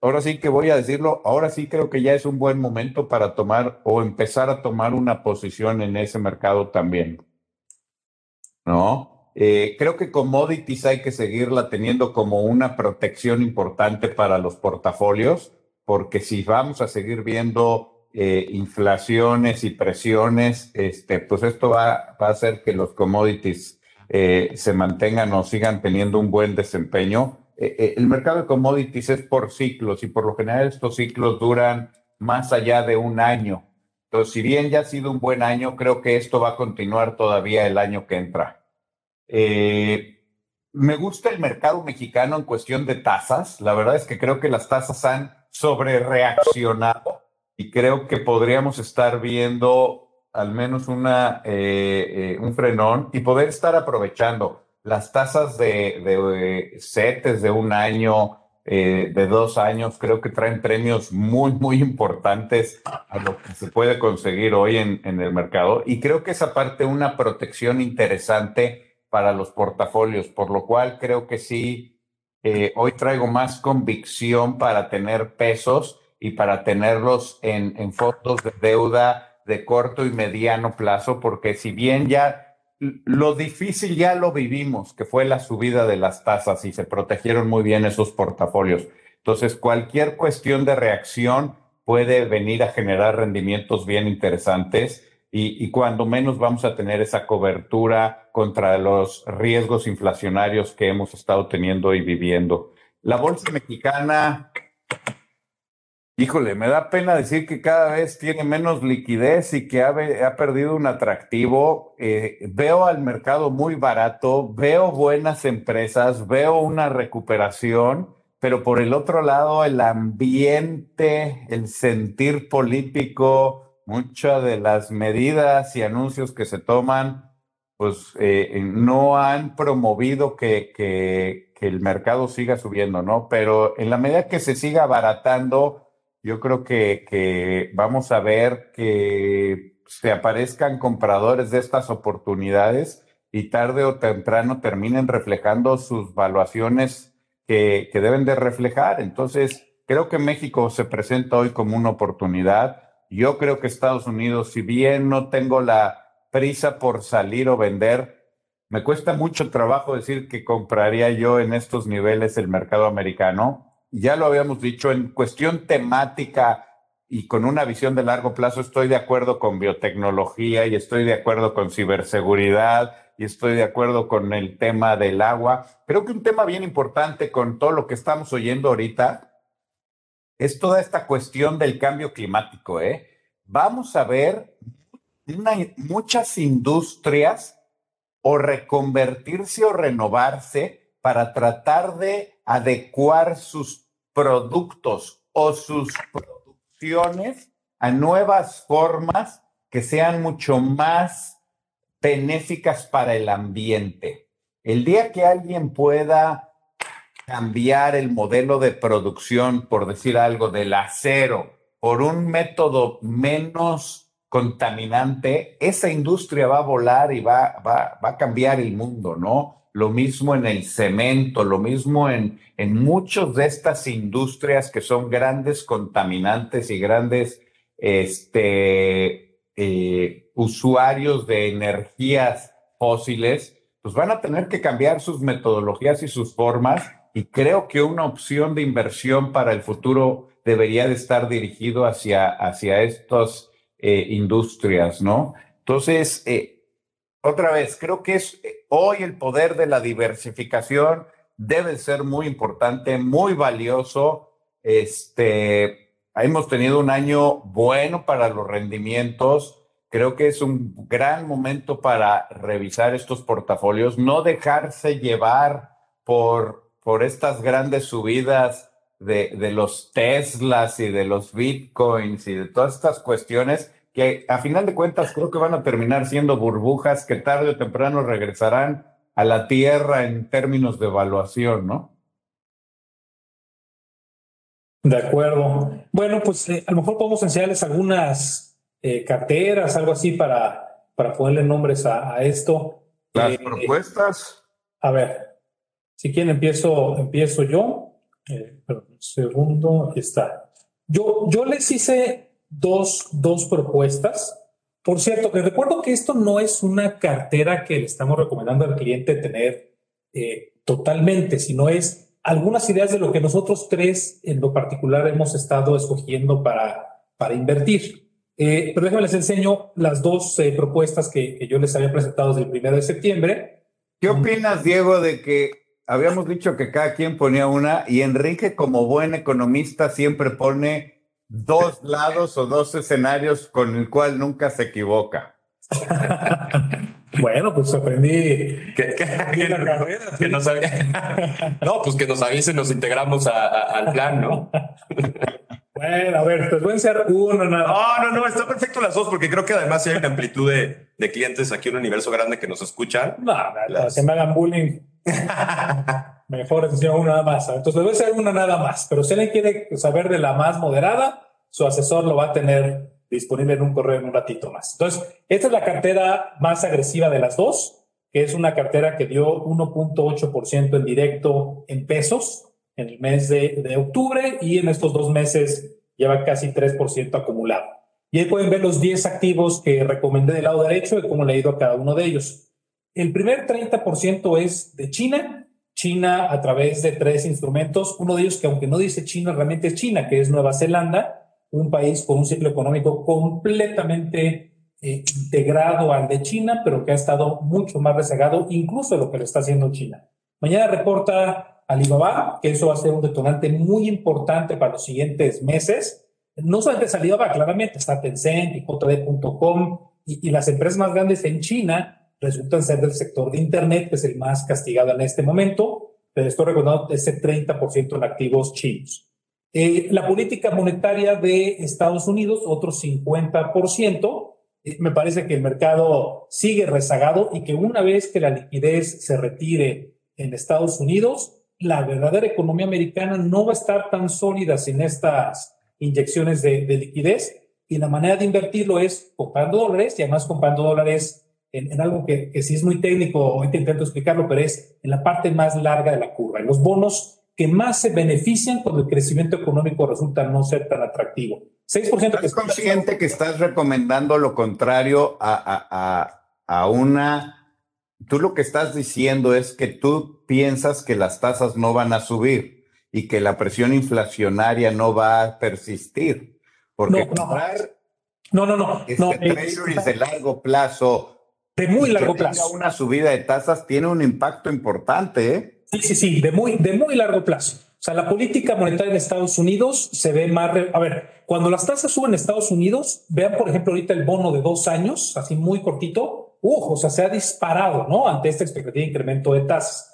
ahora sí que voy a decirlo, ahora sí creo que ya es un buen momento para tomar o empezar a tomar una posición en ese mercado también. ¿No? Eh, creo que commodities hay que seguirla teniendo como una protección importante para los portafolios, porque si vamos a seguir viendo eh, inflaciones y presiones, este, pues esto va, a hacer que los commodities eh, se mantengan o sigan teniendo un buen desempeño. el mercado de commodities es por ciclos y por lo general estos ciclos duran más allá de un año. Entonces, si bien ya ha sido un buen año, creo que esto va a continuar todavía el año que entra. Eh, me gusta el mercado mexicano en cuestión de tasas. La verdad es que creo que las tasas han sobre reaccionado y creo que podríamos estar viendo al menos una, eh, eh, un frenón y poder estar aprovechando las tasas de, de CETES de un año, eh, de dos años, creo que traen premios muy, muy importantes a lo que se puede conseguir hoy en, en el mercado. Y creo que esa parte, una protección interesante para los portafolios, por lo cual creo que sí, eh, hoy traigo más convicción para tener pesos y para tenerlos en, en fondos de deuda de corto y mediano plazo, porque si bien ya lo difícil ya lo vivimos, que fue la subida de las tasas y se protegieron muy bien esos portafolios. Entonces, cualquier cuestión de reacción puede venir a generar rendimientos bien interesantes y, y, cuando menos vamos a tener esa cobertura contra los riesgos inflacionarios que hemos estado teniendo y viviendo. La bolsa mexicana Híjole, me da pena decir que cada vez tiene menos liquidez y que ha, perdido un atractivo. Eh, veo al mercado muy barato, veo buenas empresas, veo una recuperación, pero por el otro lado el ambiente, el sentir político, muchas de las medidas y anuncios que se toman, pues eh, no han promovido que, que el mercado siga subiendo, ¿no? Pero en la medida que se siga abaratando, yo creo que, vamos a ver que se aparezcan compradores de estas oportunidades y tarde o temprano terminen reflejando sus valuaciones que, deben de reflejar. Entonces, creo que México se presenta hoy como una oportunidad. Yo creo que Estados Unidos, si bien no tengo la prisa por salir o vender, me cuesta mucho trabajo decir que compraría yo en estos niveles el mercado americano ya lo habíamos dicho, en cuestión temática y con una visión de largo plazo, estoy de acuerdo con biotecnología y estoy de acuerdo con ciberseguridad y estoy de acuerdo con el tema del agua. Creo que un tema bien importante con todo lo que estamos oyendo ahorita es toda esta cuestión del cambio climático. ¿eh? Vamos a ver muchas industrias o reconvertirse o renovarse para tratar de adecuar sus productos o sus producciones a nuevas formas que sean mucho más benéficas para el ambiente. El día que alguien pueda cambiar el modelo de producción, por decir algo, del acero por un método menos contaminante, esa industria va a volar y va, va, va a cambiar el mundo, ¿no? Lo mismo en el cemento, lo mismo en, en muchas de estas industrias que son grandes contaminantes y grandes este, eh, usuarios de energías fósiles, pues van a tener que cambiar sus metodologías y sus formas y creo que una opción de inversión para el futuro debería de estar dirigido hacia, hacia estas eh, industrias, ¿no? Entonces, eh, otra vez, creo que es hoy el poder de la diversificación debe ser muy importante, muy valioso. Este, hemos tenido un año bueno para los rendimientos. Creo que es un gran momento para revisar estos portafolios, no dejarse llevar por por estas grandes subidas de, de, los Teslas y de los Bitcoins y de todas estas cuestiones que a final de cuentas creo que van a terminar siendo burbujas que tarde o temprano regresarán a la Tierra en términos de evaluación, ¿no? De acuerdo. Bueno, pues eh, a lo mejor podemos enseñarles algunas eh, carteras, algo así para, para ponerle nombres a, a esto. Las eh, propuestas. A ver, si quieren, empiezo, empiezo yo. Eh, un segundo, aquí está. Yo, yo les hice dos, dos propuestas. Por cierto, les recuerdo que esto no es una cartera que le estamos recomendando al cliente tener eh, totalmente, sino es algunas ideas de lo que nosotros tres en lo particular hemos estado escogiendo para, para invertir. Eh, pero déjenme les enseño las dos eh, propuestas que, que, yo les había presentado desde el primero de septiembre. ¿Qué opinas, Diego, de que habíamos dicho que cada quien ponía una y Enrique como buen economista siempre pone dos lados o dos escenarios con el cual nunca se equivoca. bueno, pues aprendí que, que, que nos no, pues que nos avisen, nos integramos a, a, al plan, ¿no? Bueno, a ver, pues voy a enseñar uno nada. No, no, no, está perfecto las dos, porque creo que además hay una amplitud de, de clientes aquí, un universo grande que nos escuchan. No, las... que me hagan bullying. Mejor enseño una nada más. Entonces, a hacer una nada más, pero si alguien quiere saber de la más moderada, su asesor lo va a tener disponible en un correo en un ratito más. Entonces, esta es la cartera más agresiva de las dos, que es una cartera que dio 1.8% en directo en pesos en el mes de, de, octubre y en estos dos meses lleva casi 3% acumulado. Y ahí pueden ver los 10 activos que recomendé del lado derecho y cómo le he ido a cada uno de ellos. El primer 30% es de China. China a través de tres instrumentos, uno de ellos que aunque no dice China, realmente es China, que es Nueva Zelanda, un país con un ciclo económico completamente eh, integrado al de China, pero que ha estado mucho más rezagado incluso de lo que lo está haciendo China. Mañana reporta Alibaba, que eso va a ser un detonante muy importante para los siguientes meses. No solamente es Alibaba, claramente está Tencent y JD.com y, y las empresas más grandes en China resultan ser del sector de Internet, que es el más castigado en este momento, pero estoy recordando ese 30% en activos chinos. Eh, la política monetaria de Estados Unidos, otro 50%, eh, me parece que el mercado sigue rezagado y que una vez que la liquidez se retire en Estados Unidos, la verdadera economía americana no va a estar tan sólida sin estas inyecciones de, de liquidez y la manera de invertirlo es comprando dólares y además comprando dólares en, en algo que, que, sí es muy técnico, ahorita intento explicarlo, pero es en la parte más larga de la curva, en los bonos que más se benefician cuando el crecimiento económico resulta no ser tan atractivo. 6% ¿Estás consciente que estás recomendando lo contrario a, a, a, a una... Tú lo que estás diciendo es que tú piensas que las tasas no van a subir y que la presión inflacionaria no va a persistir. Porque no, comprar no, no, no, este no, treasuries de largo plazo de muy largo plazo. Una subida de tasas tiene un impacto importante. ¿eh? Sí, sí, sí, de muy, de muy largo plazo. O sea, la política monetaria en Estados Unidos se ve más... A ver, cuando las tasas suben en Estados Unidos, vean, por ejemplo, ahorita el bono de dos años, así muy cortito, ¡uh! o sea, se ha disparado, ¿no? Ante esta expectativa de incremento de tasas.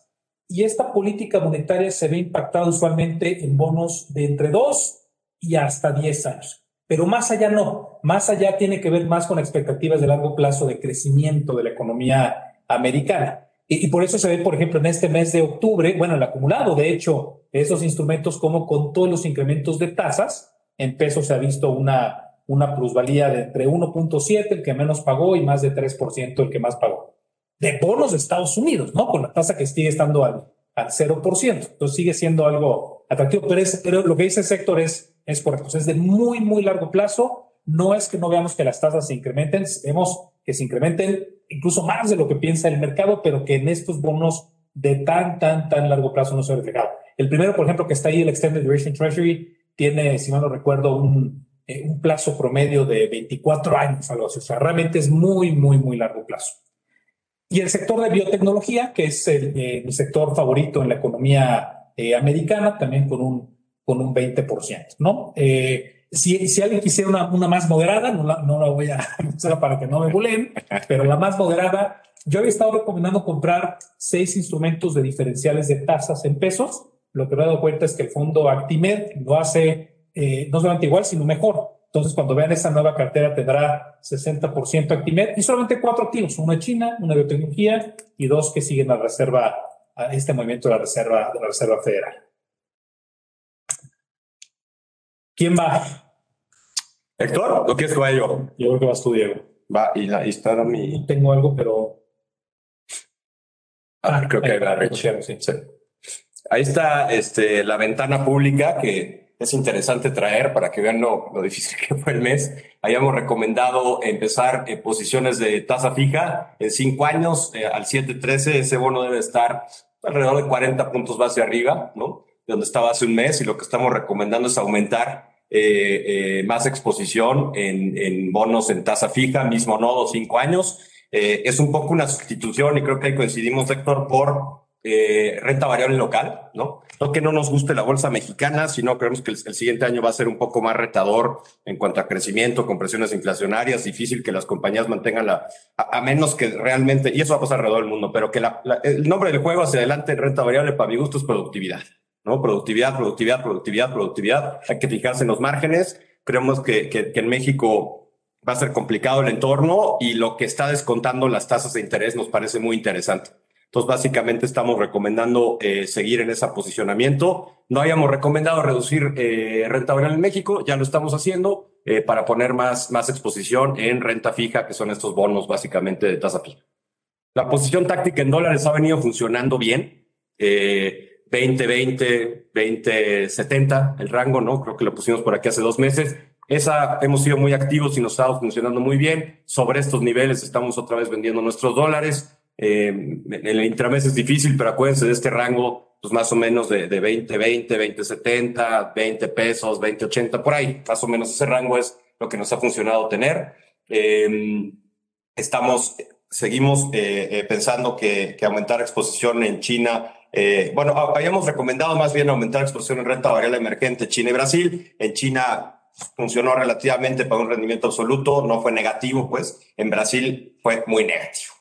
Y esta política monetaria se ve impactada usualmente en bonos de entre 2 y hasta 10 años. Pero más allá no, más allá tiene que ver más con expectativas de largo plazo de crecimiento de la economía americana. Y, por eso se ve, por ejemplo, en este mes de octubre, bueno, el acumulado, de hecho, esos instrumentos como con todos los incrementos de tasas, en pesos se ha visto una, una plusvalía de entre 1.7, el que menos pagó, y más de 3%, el que más pagó. De bonos de Estados Unidos, ¿no? Con la tasa que sigue estando al, al 0%. Entonces sigue siendo algo atractivo, pero, es, pero lo que dice el sector es, es correcto. es de muy, muy largo plazo. No es que no veamos que las tasas se incrementen, vemos que se incrementen incluso más de lo que piensa el mercado, pero que en estos bonos de tan, tan, tan largo plazo no se ha reflejado. El primero, por ejemplo, que está ahí, el Extended Duration Treasury, tiene, si mal no recuerdo, un, eh, plazo promedio de 24 años, algo así. O sea, realmente es muy, muy, muy largo plazo. Y el sector de biotecnología, que es el, eh, sector favorito en la economía eh, americana, también con un, con un 20%, ¿no? si, si alguien quisiera una, una más moderada, no la, no la voy a usar para que no me bulen, pero la más moderada, yo había estado recomendando comprar seis instrumentos de diferenciales de tasas en pesos. Lo que me he dado cuenta es que el fondo Actimed lo hace eh, no solamente igual, sino mejor. Entonces, cuando vean esa nueva cartera, tendrá 60% Actimed y solamente cuatro activos, una China, una biotecnología y dos que siguen la reserva, a este movimiento de la reserva, de la reserva federal. ¿Quién va? Héctor, ¿lo quieres que vaya yo? Yo creo que vas tú, Diego. Va, y ahí está mi. Tengo algo, pero. Ah, creo que va sí. sí. Ahí está este, la ventana pública que es interesante traer para que vean lo, lo difícil que fue el mes. Habíamos recomendado empezar en posiciones de tasa fija en cinco años eh, al 7.13. Ese bono debe estar alrededor de 40 puntos base arriba, ¿no? De donde estaba hace un mes y lo que estamos recomendando es aumentar eh, eh, más exposición en, en, bonos en tasa fija, mismo nodo, cinco años. Eh, es un poco una sustitución y creo que ahí coincidimos, Héctor, por renta variable local, ¿no? No que no nos guste la bolsa mexicana, sino creemos que el, siguiente año va a ser un poco más retador en cuanto a crecimiento, con presiones inflacionarias, difícil que las compañías mantengan la, a, menos que realmente, y eso va a pasar alrededor del mundo, pero que la, el nombre del juego hacia adelante en renta variable, para mi gusto, es productividad. ¿No? Productividad, productividad, productividad, productividad. Hay que fijarse en los márgenes. Creemos que, que, que, en México va a ser complicado el entorno y lo que está descontando las tasas de interés nos parece muy interesante. Entonces, básicamente estamos recomendando eh, seguir en ese posicionamiento. No habíamos recomendado reducir eh, renta variable en México, ya lo estamos haciendo eh, para poner más, más exposición en renta fija, que son estos bonos básicamente de tasa fija. La posición táctica en dólares ha venido funcionando bien. Eh, 2020, 2070, el rango, ¿no? Creo que lo pusimos por aquí hace dos meses. Esa hemos sido muy activos y nos ha estado funcionando muy bien. Sobre estos niveles estamos otra vez vendiendo nuestros dólares. Eh, en el intramés es difícil, pero acuérdense de este rango, pues más o menos de, de 20, 20, 20, 70, 20 pesos, 20, 80, por ahí. Más o menos ese rango es lo que nos ha funcionado tener. Eh, estamos, seguimos eh, eh, pensando que aumentar exposición en China eh, bueno, habíamos recomendado más bien aumentar exposición en renta variable emergente China y Brasil. En China funcionó relativamente para un rendimiento absoluto, no fue negativo, pues. En Brasil fue muy negativo.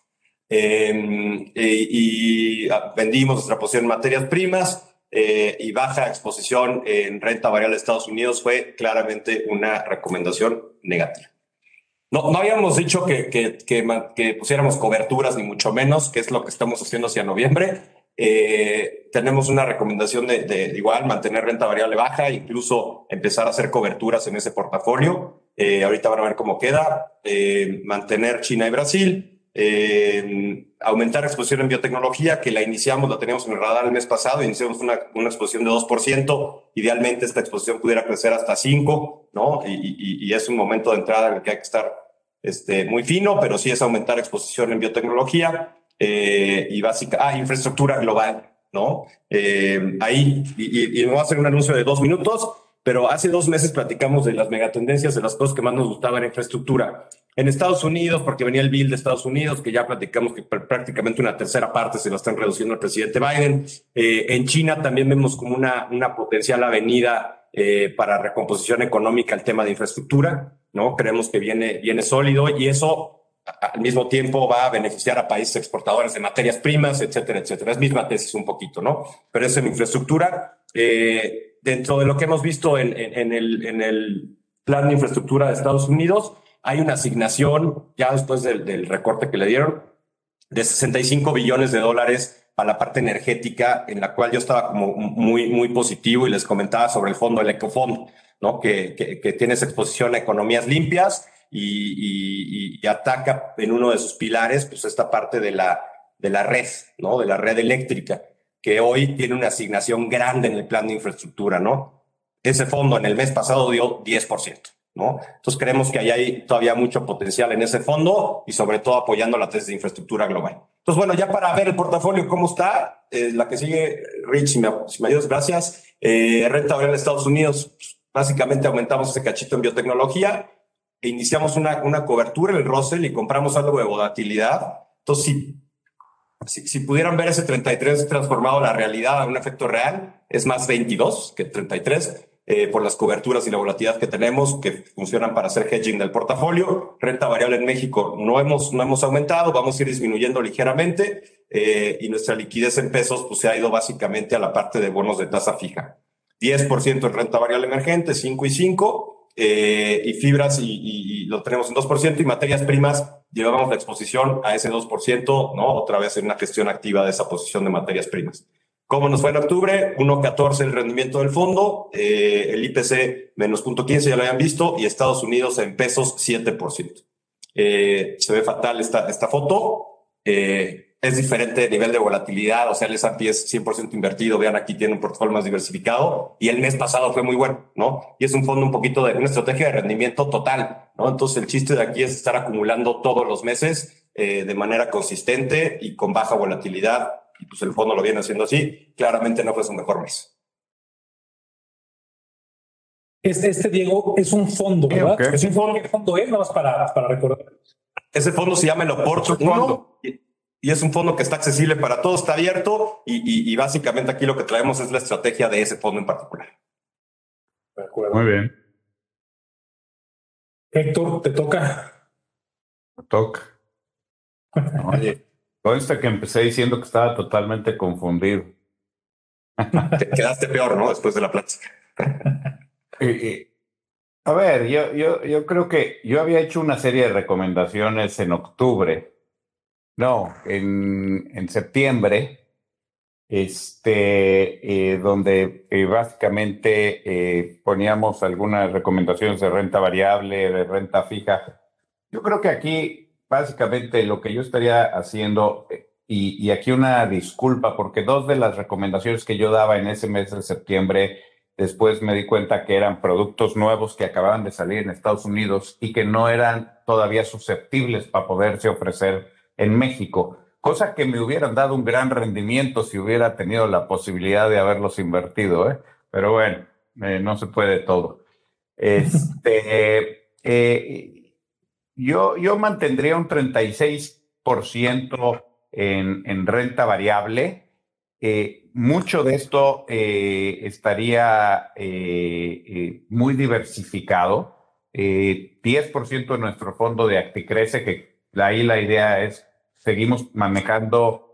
Eh, y, y, vendimos nuestra posición en materias primas eh, y baja exposición en renta variable de Estados Unidos fue claramente una recomendación negativa. No, no habíamos dicho que, que, que, que pusiéramos coberturas, ni mucho menos, que es lo que estamos haciendo hacia noviembre eh, tenemos una recomendación de, de, igual mantener renta variable baja, incluso empezar a hacer coberturas en ese portafolio. Eh, ahorita van a ver cómo queda. Eh, mantener China y Brasil. Eh, aumentar exposición en biotecnología, que la iniciamos, la teníamos en el radar el mes pasado, iniciamos una, una exposición de 2%. Idealmente esta exposición pudiera crecer hasta 5%, ¿no? Y, y, y es un momento de entrada en el que hay que estar este, muy fino, pero sí es aumentar exposición en biotecnología eh, y básica, ah, infraestructura global, ¿no? Eh, ahí, y, y, me voy a hacer un anuncio de dos minutos, pero hace dos meses platicamos de las megatendencias, de las cosas que más nos gustaban en infraestructura. En Estados Unidos, porque venía el bill de Estados Unidos, que ya platicamos que prácticamente una tercera parte se lo están reduciendo el presidente Biden. Eh, en China también vemos como una, una potencial avenida eh, para recomposición económica el tema de infraestructura, ¿no? Creemos que viene, viene sólido y eso al mismo tiempo va a beneficiar a países exportadores de materias primas, etcétera, etcétera. Es misma tesis un poquito, ¿no? Pero es en infraestructura. Eh, dentro de lo que hemos visto en, en, el, en el plan de infraestructura de Estados Unidos, hay una asignación, ya después del, del recorte que le dieron, de 65 billones de dólares para la parte energética, en la cual yo estaba como muy, muy positivo y les comentaba sobre el fondo, el Ecofond, ¿no? Que, que, que tiene esa exposición a economías limpias y, y, ataca en uno de sus pilares, pues esta parte de la, de la red, ¿no? De la red eléctrica, que hoy tiene una asignación grande en el plan de infraestructura, ¿no? Ese fondo en el mes pasado dio 10%. ¿no? Entonces creemos que ahí hay todavía mucho potencial en ese fondo y sobre todo apoyando la tesis de infraestructura global. Entonces, bueno, ya para ver el portafolio cómo está, eh, la que sigue, Rich, si me, si me ayudas, gracias. Eh, renta variable en Estados Unidos, pues, básicamente aumentamos ese cachito en biotecnología e iniciamos una, una cobertura en el Russell y compramos algo de volatilidad. Entonces, si, si, si pudieran ver ese 33 transformado a la realidad a un efecto real, es más 22 que 33 eh, por las coberturas y la volatilidad que tenemos, que funcionan para hacer hedging del portafolio. Renta variable en México no hemos, no hemos aumentado, vamos a ir disminuyendo ligeramente eh, y nuestra liquidez en pesos pues, se ha ido básicamente a la parte de bonos de tasa fija. 10% en renta variable emergente, 5 y 5, eh, y fibras y, lo tenemos en 2%, y materias primas llevábamos la exposición a ese 2%, ¿no? Otra vez en una gestión activa de esa posición de materias primas. ¿Cómo nos fue en octubre? 1.14 el rendimiento del fondo, eh, el IPC menos 0.15 ya lo habían visto y Estados Unidos en pesos 7%. Eh, se ve fatal esta, esta foto. Eh, es diferente el nivel de volatilidad, o sea, el S&P es 100% invertido, vean aquí tiene un portafolio más diversificado y el mes pasado fue muy bueno, ¿no? Y es un fondo un poquito de una estrategia de rendimiento total, ¿no? Entonces el chiste de aquí es estar acumulando todos los meses eh, de manera consistente y con baja volatilidad y pues el fondo lo viene haciendo así, claramente no fue su mejor mes. Este, este Diego, es un fondo, ¿verdad? Es un fondo, ¿qué fondo es? Nada más para, para recordar. Ese fondo se llama el Oporto Fondo y, es un fondo que está accesible para todos, está abierto y, y, básicamente aquí lo que traemos es la estrategia de ese fondo en particular. De acuerdo. Muy bien. Héctor, te toca. Me toca. Oye, Consta que empecé diciendo que estaba totalmente confundido. Te quedaste peor, ¿no? Después de la plática. a ver, yo, yo, yo creo que yo había hecho una serie de recomendaciones en octubre. No, en, en septiembre, este, eh, donde eh, básicamente eh, poníamos algunas recomendaciones de renta variable, de renta fija. Yo creo que aquí básicamente lo que yo estaría haciendo, y, y, aquí una disculpa, porque dos de las recomendaciones que yo daba en ese mes de septiembre, después me di cuenta que eran productos nuevos que acababan de salir en Estados Unidos y que no eran todavía susceptibles para poderse ofrecer en México, cosa que me hubieran dado un gran rendimiento si hubiera tenido la posibilidad de haberlos invertido, ¿eh? pero bueno, eh, no se puede todo. Este, eh, yo, yo mantendría un 36% en, en renta variable. Eh, mucho de esto estaría muy diversificado. 10% de nuestro fondo de Acticrece, que ahí la idea es, seguimos manejando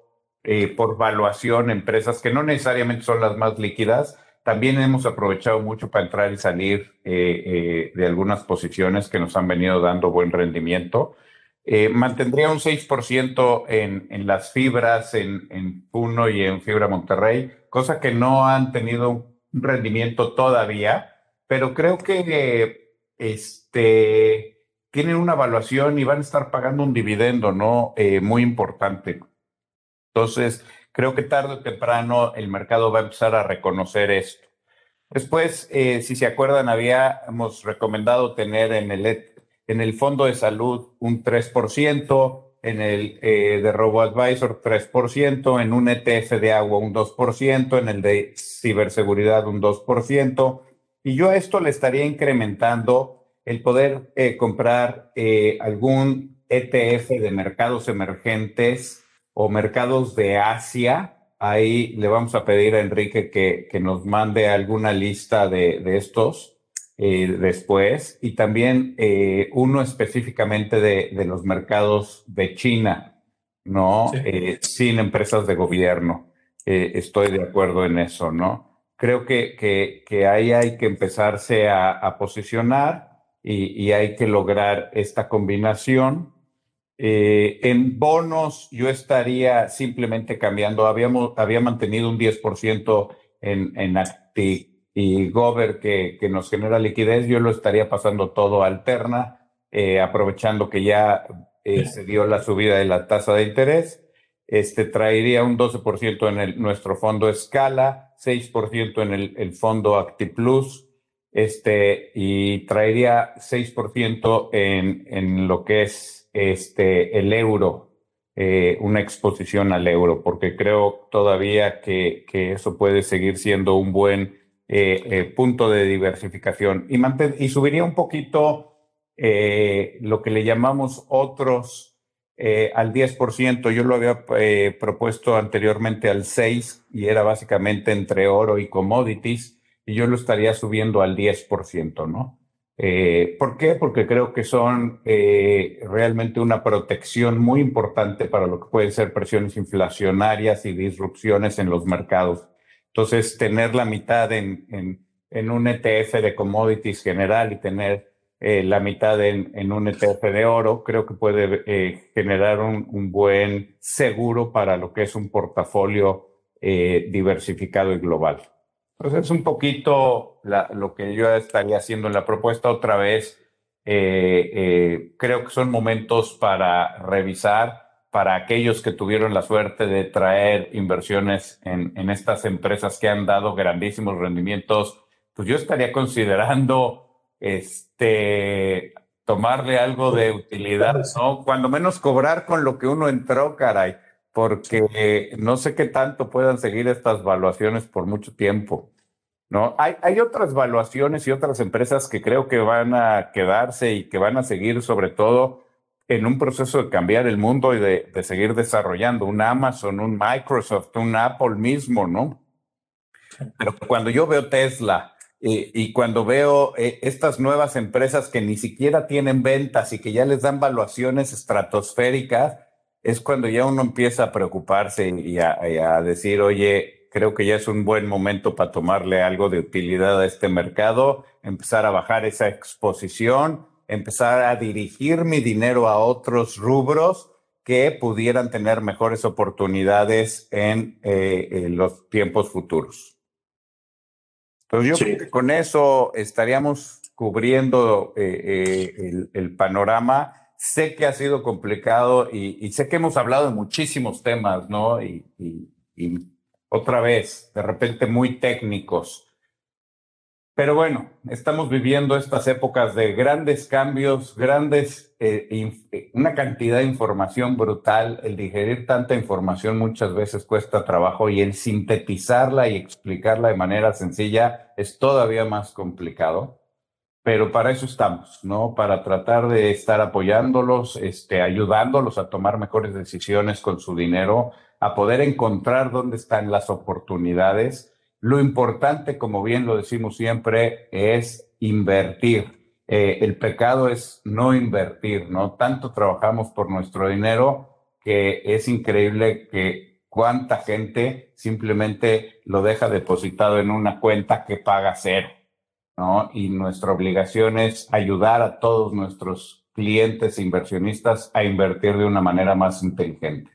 por valuación empresas que no necesariamente son las más líquidas, también hemos aprovechado mucho para entrar y salir eh, eh, de algunas posiciones que nos han venido dando buen rendimiento. Eh, mantendría un 6% en, en, las fibras en, en Puno y en Fibra Monterrey, cosa que no han tenido un rendimiento todavía, pero creo que este, tienen una evaluación y van a estar pagando un dividendo ¿no? muy importante. Entonces, Creo que tarde o temprano el mercado va a empezar a reconocer esto. Después, eh, si se acuerdan, habíamos recomendado tener en el, en el fondo de salud un 3%, en el eh, de RoboAdvisor 3%, en un ETF de agua un 2%, en el de ciberseguridad un 2%. Y yo a esto le estaría incrementando el poder eh, comprar eh, algún ETF de mercados emergentes o mercados de Asia. Ahí le vamos a pedir a Enrique que, que nos mande alguna lista de, de estos. eh, después y también uno específicamente de, de, los mercados de China, ¿no? Sin empresas de gobierno. estoy de acuerdo en eso, ¿no? Creo que, que, que ahí hay que empezarse a, a posicionar y, y, hay que lograr esta combinación. en bonos yo estaría simplemente cambiando, habíamos, había mantenido un 10% en, en acti y Gover que, que, nos genera liquidez, yo lo estaría pasando todo alterna, eh, aprovechando que ya eh, se dio la subida de la tasa de interés. Este traería un 12% en el, nuestro fondo Escala, 6% en el, el fondo ActiPlus, este, y traería 6% en, en lo que es este, el euro, eh, una exposición al euro, porque creo todavía que, que eso puede seguir siendo un buen eh, eh, punto de diversificación y, y subiría un poquito lo que le llamamos otros al 10%. Yo lo había propuesto anteriormente al 6% y era básicamente entre oro y commodities y yo lo estaría subiendo al 10%, ¿no? ¿Por qué? Porque creo que son realmente una protección muy importante para lo que pueden ser presiones inflacionarias y disrupciones en los mercados. Entonces, tener la mitad en, en, en un ETF de commodities general y tener eh, la mitad en, en, un ETF de oro, creo que puede eh, generar un, un, buen seguro para lo que es un portafolio eh, diversificado y global. Entonces, es un poquito lo que yo estaría haciendo en la propuesta otra vez. creo que son momentos para revisar para aquellos que tuvieron la suerte de traer inversiones en, en, estas empresas que han dado grandísimos rendimientos, pues yo estaría considerando este tomarle algo de utilidad, ¿no? Cuando menos cobrar con lo que uno entró, caray, porque no sé qué tanto puedan seguir estas valuaciones por mucho tiempo. ¿no? Hay, hay otras valuaciones y otras empresas que creo que van a quedarse y que van a seguir sobre todo en un proceso de cambiar el mundo y de, de, seguir desarrollando un Amazon, un Microsoft, un Apple mismo, ¿no? Pero cuando yo veo Tesla eh, y cuando veo eh, estas nuevas empresas que ni siquiera tienen ventas y que ya les dan valuaciones estratosféricas, es cuando ya uno empieza a preocuparse y a, y a decir, oye, creo que ya es un buen momento para tomarle algo de utilidad a este mercado, empezar a bajar esa exposición empezar a dirigir mi dinero a otros rubros que pudieran tener mejores oportunidades en, eh, los tiempos futuros. Entonces yo creo que con eso estaríamos cubriendo eh, eh, el, el, panorama. Sé que ha sido complicado y, sé que hemos hablado de muchísimos temas, ¿no? Y otra vez, de repente muy técnicos. Pero bueno, estamos viviendo estas épocas de grandes cambios, grandes, eh, eh, una cantidad de información brutal. El digerir tanta información muchas veces cuesta trabajo y el sintetizarla y explicarla de manera sencilla es todavía más complicado. Pero para eso estamos, ¿no? Para tratar de estar apoyándolos, este, ayudándolos a tomar mejores decisiones con su dinero, a poder encontrar dónde están las oportunidades lo importante, como bien lo decimos siempre, es invertir. Eh, el pecado es no invertir, ¿no? Tanto trabajamos por nuestro dinero que es increíble que cuánta gente simplemente lo deja depositado en una cuenta que paga cero, ¿no? Y nuestra obligación es ayudar a todos nuestros clientes e inversionistas a invertir de una manera más inteligente.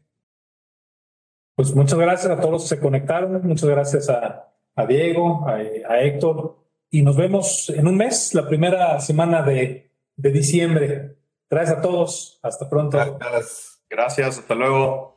Pues muchas gracias a todos los que se conectaron, muchas gracias a, a Diego, a, a, Héctor, y nos vemos en un mes, la primera semana de, de diciembre. Gracias a todos, hasta pronto. Gracias, gracias, hasta luego.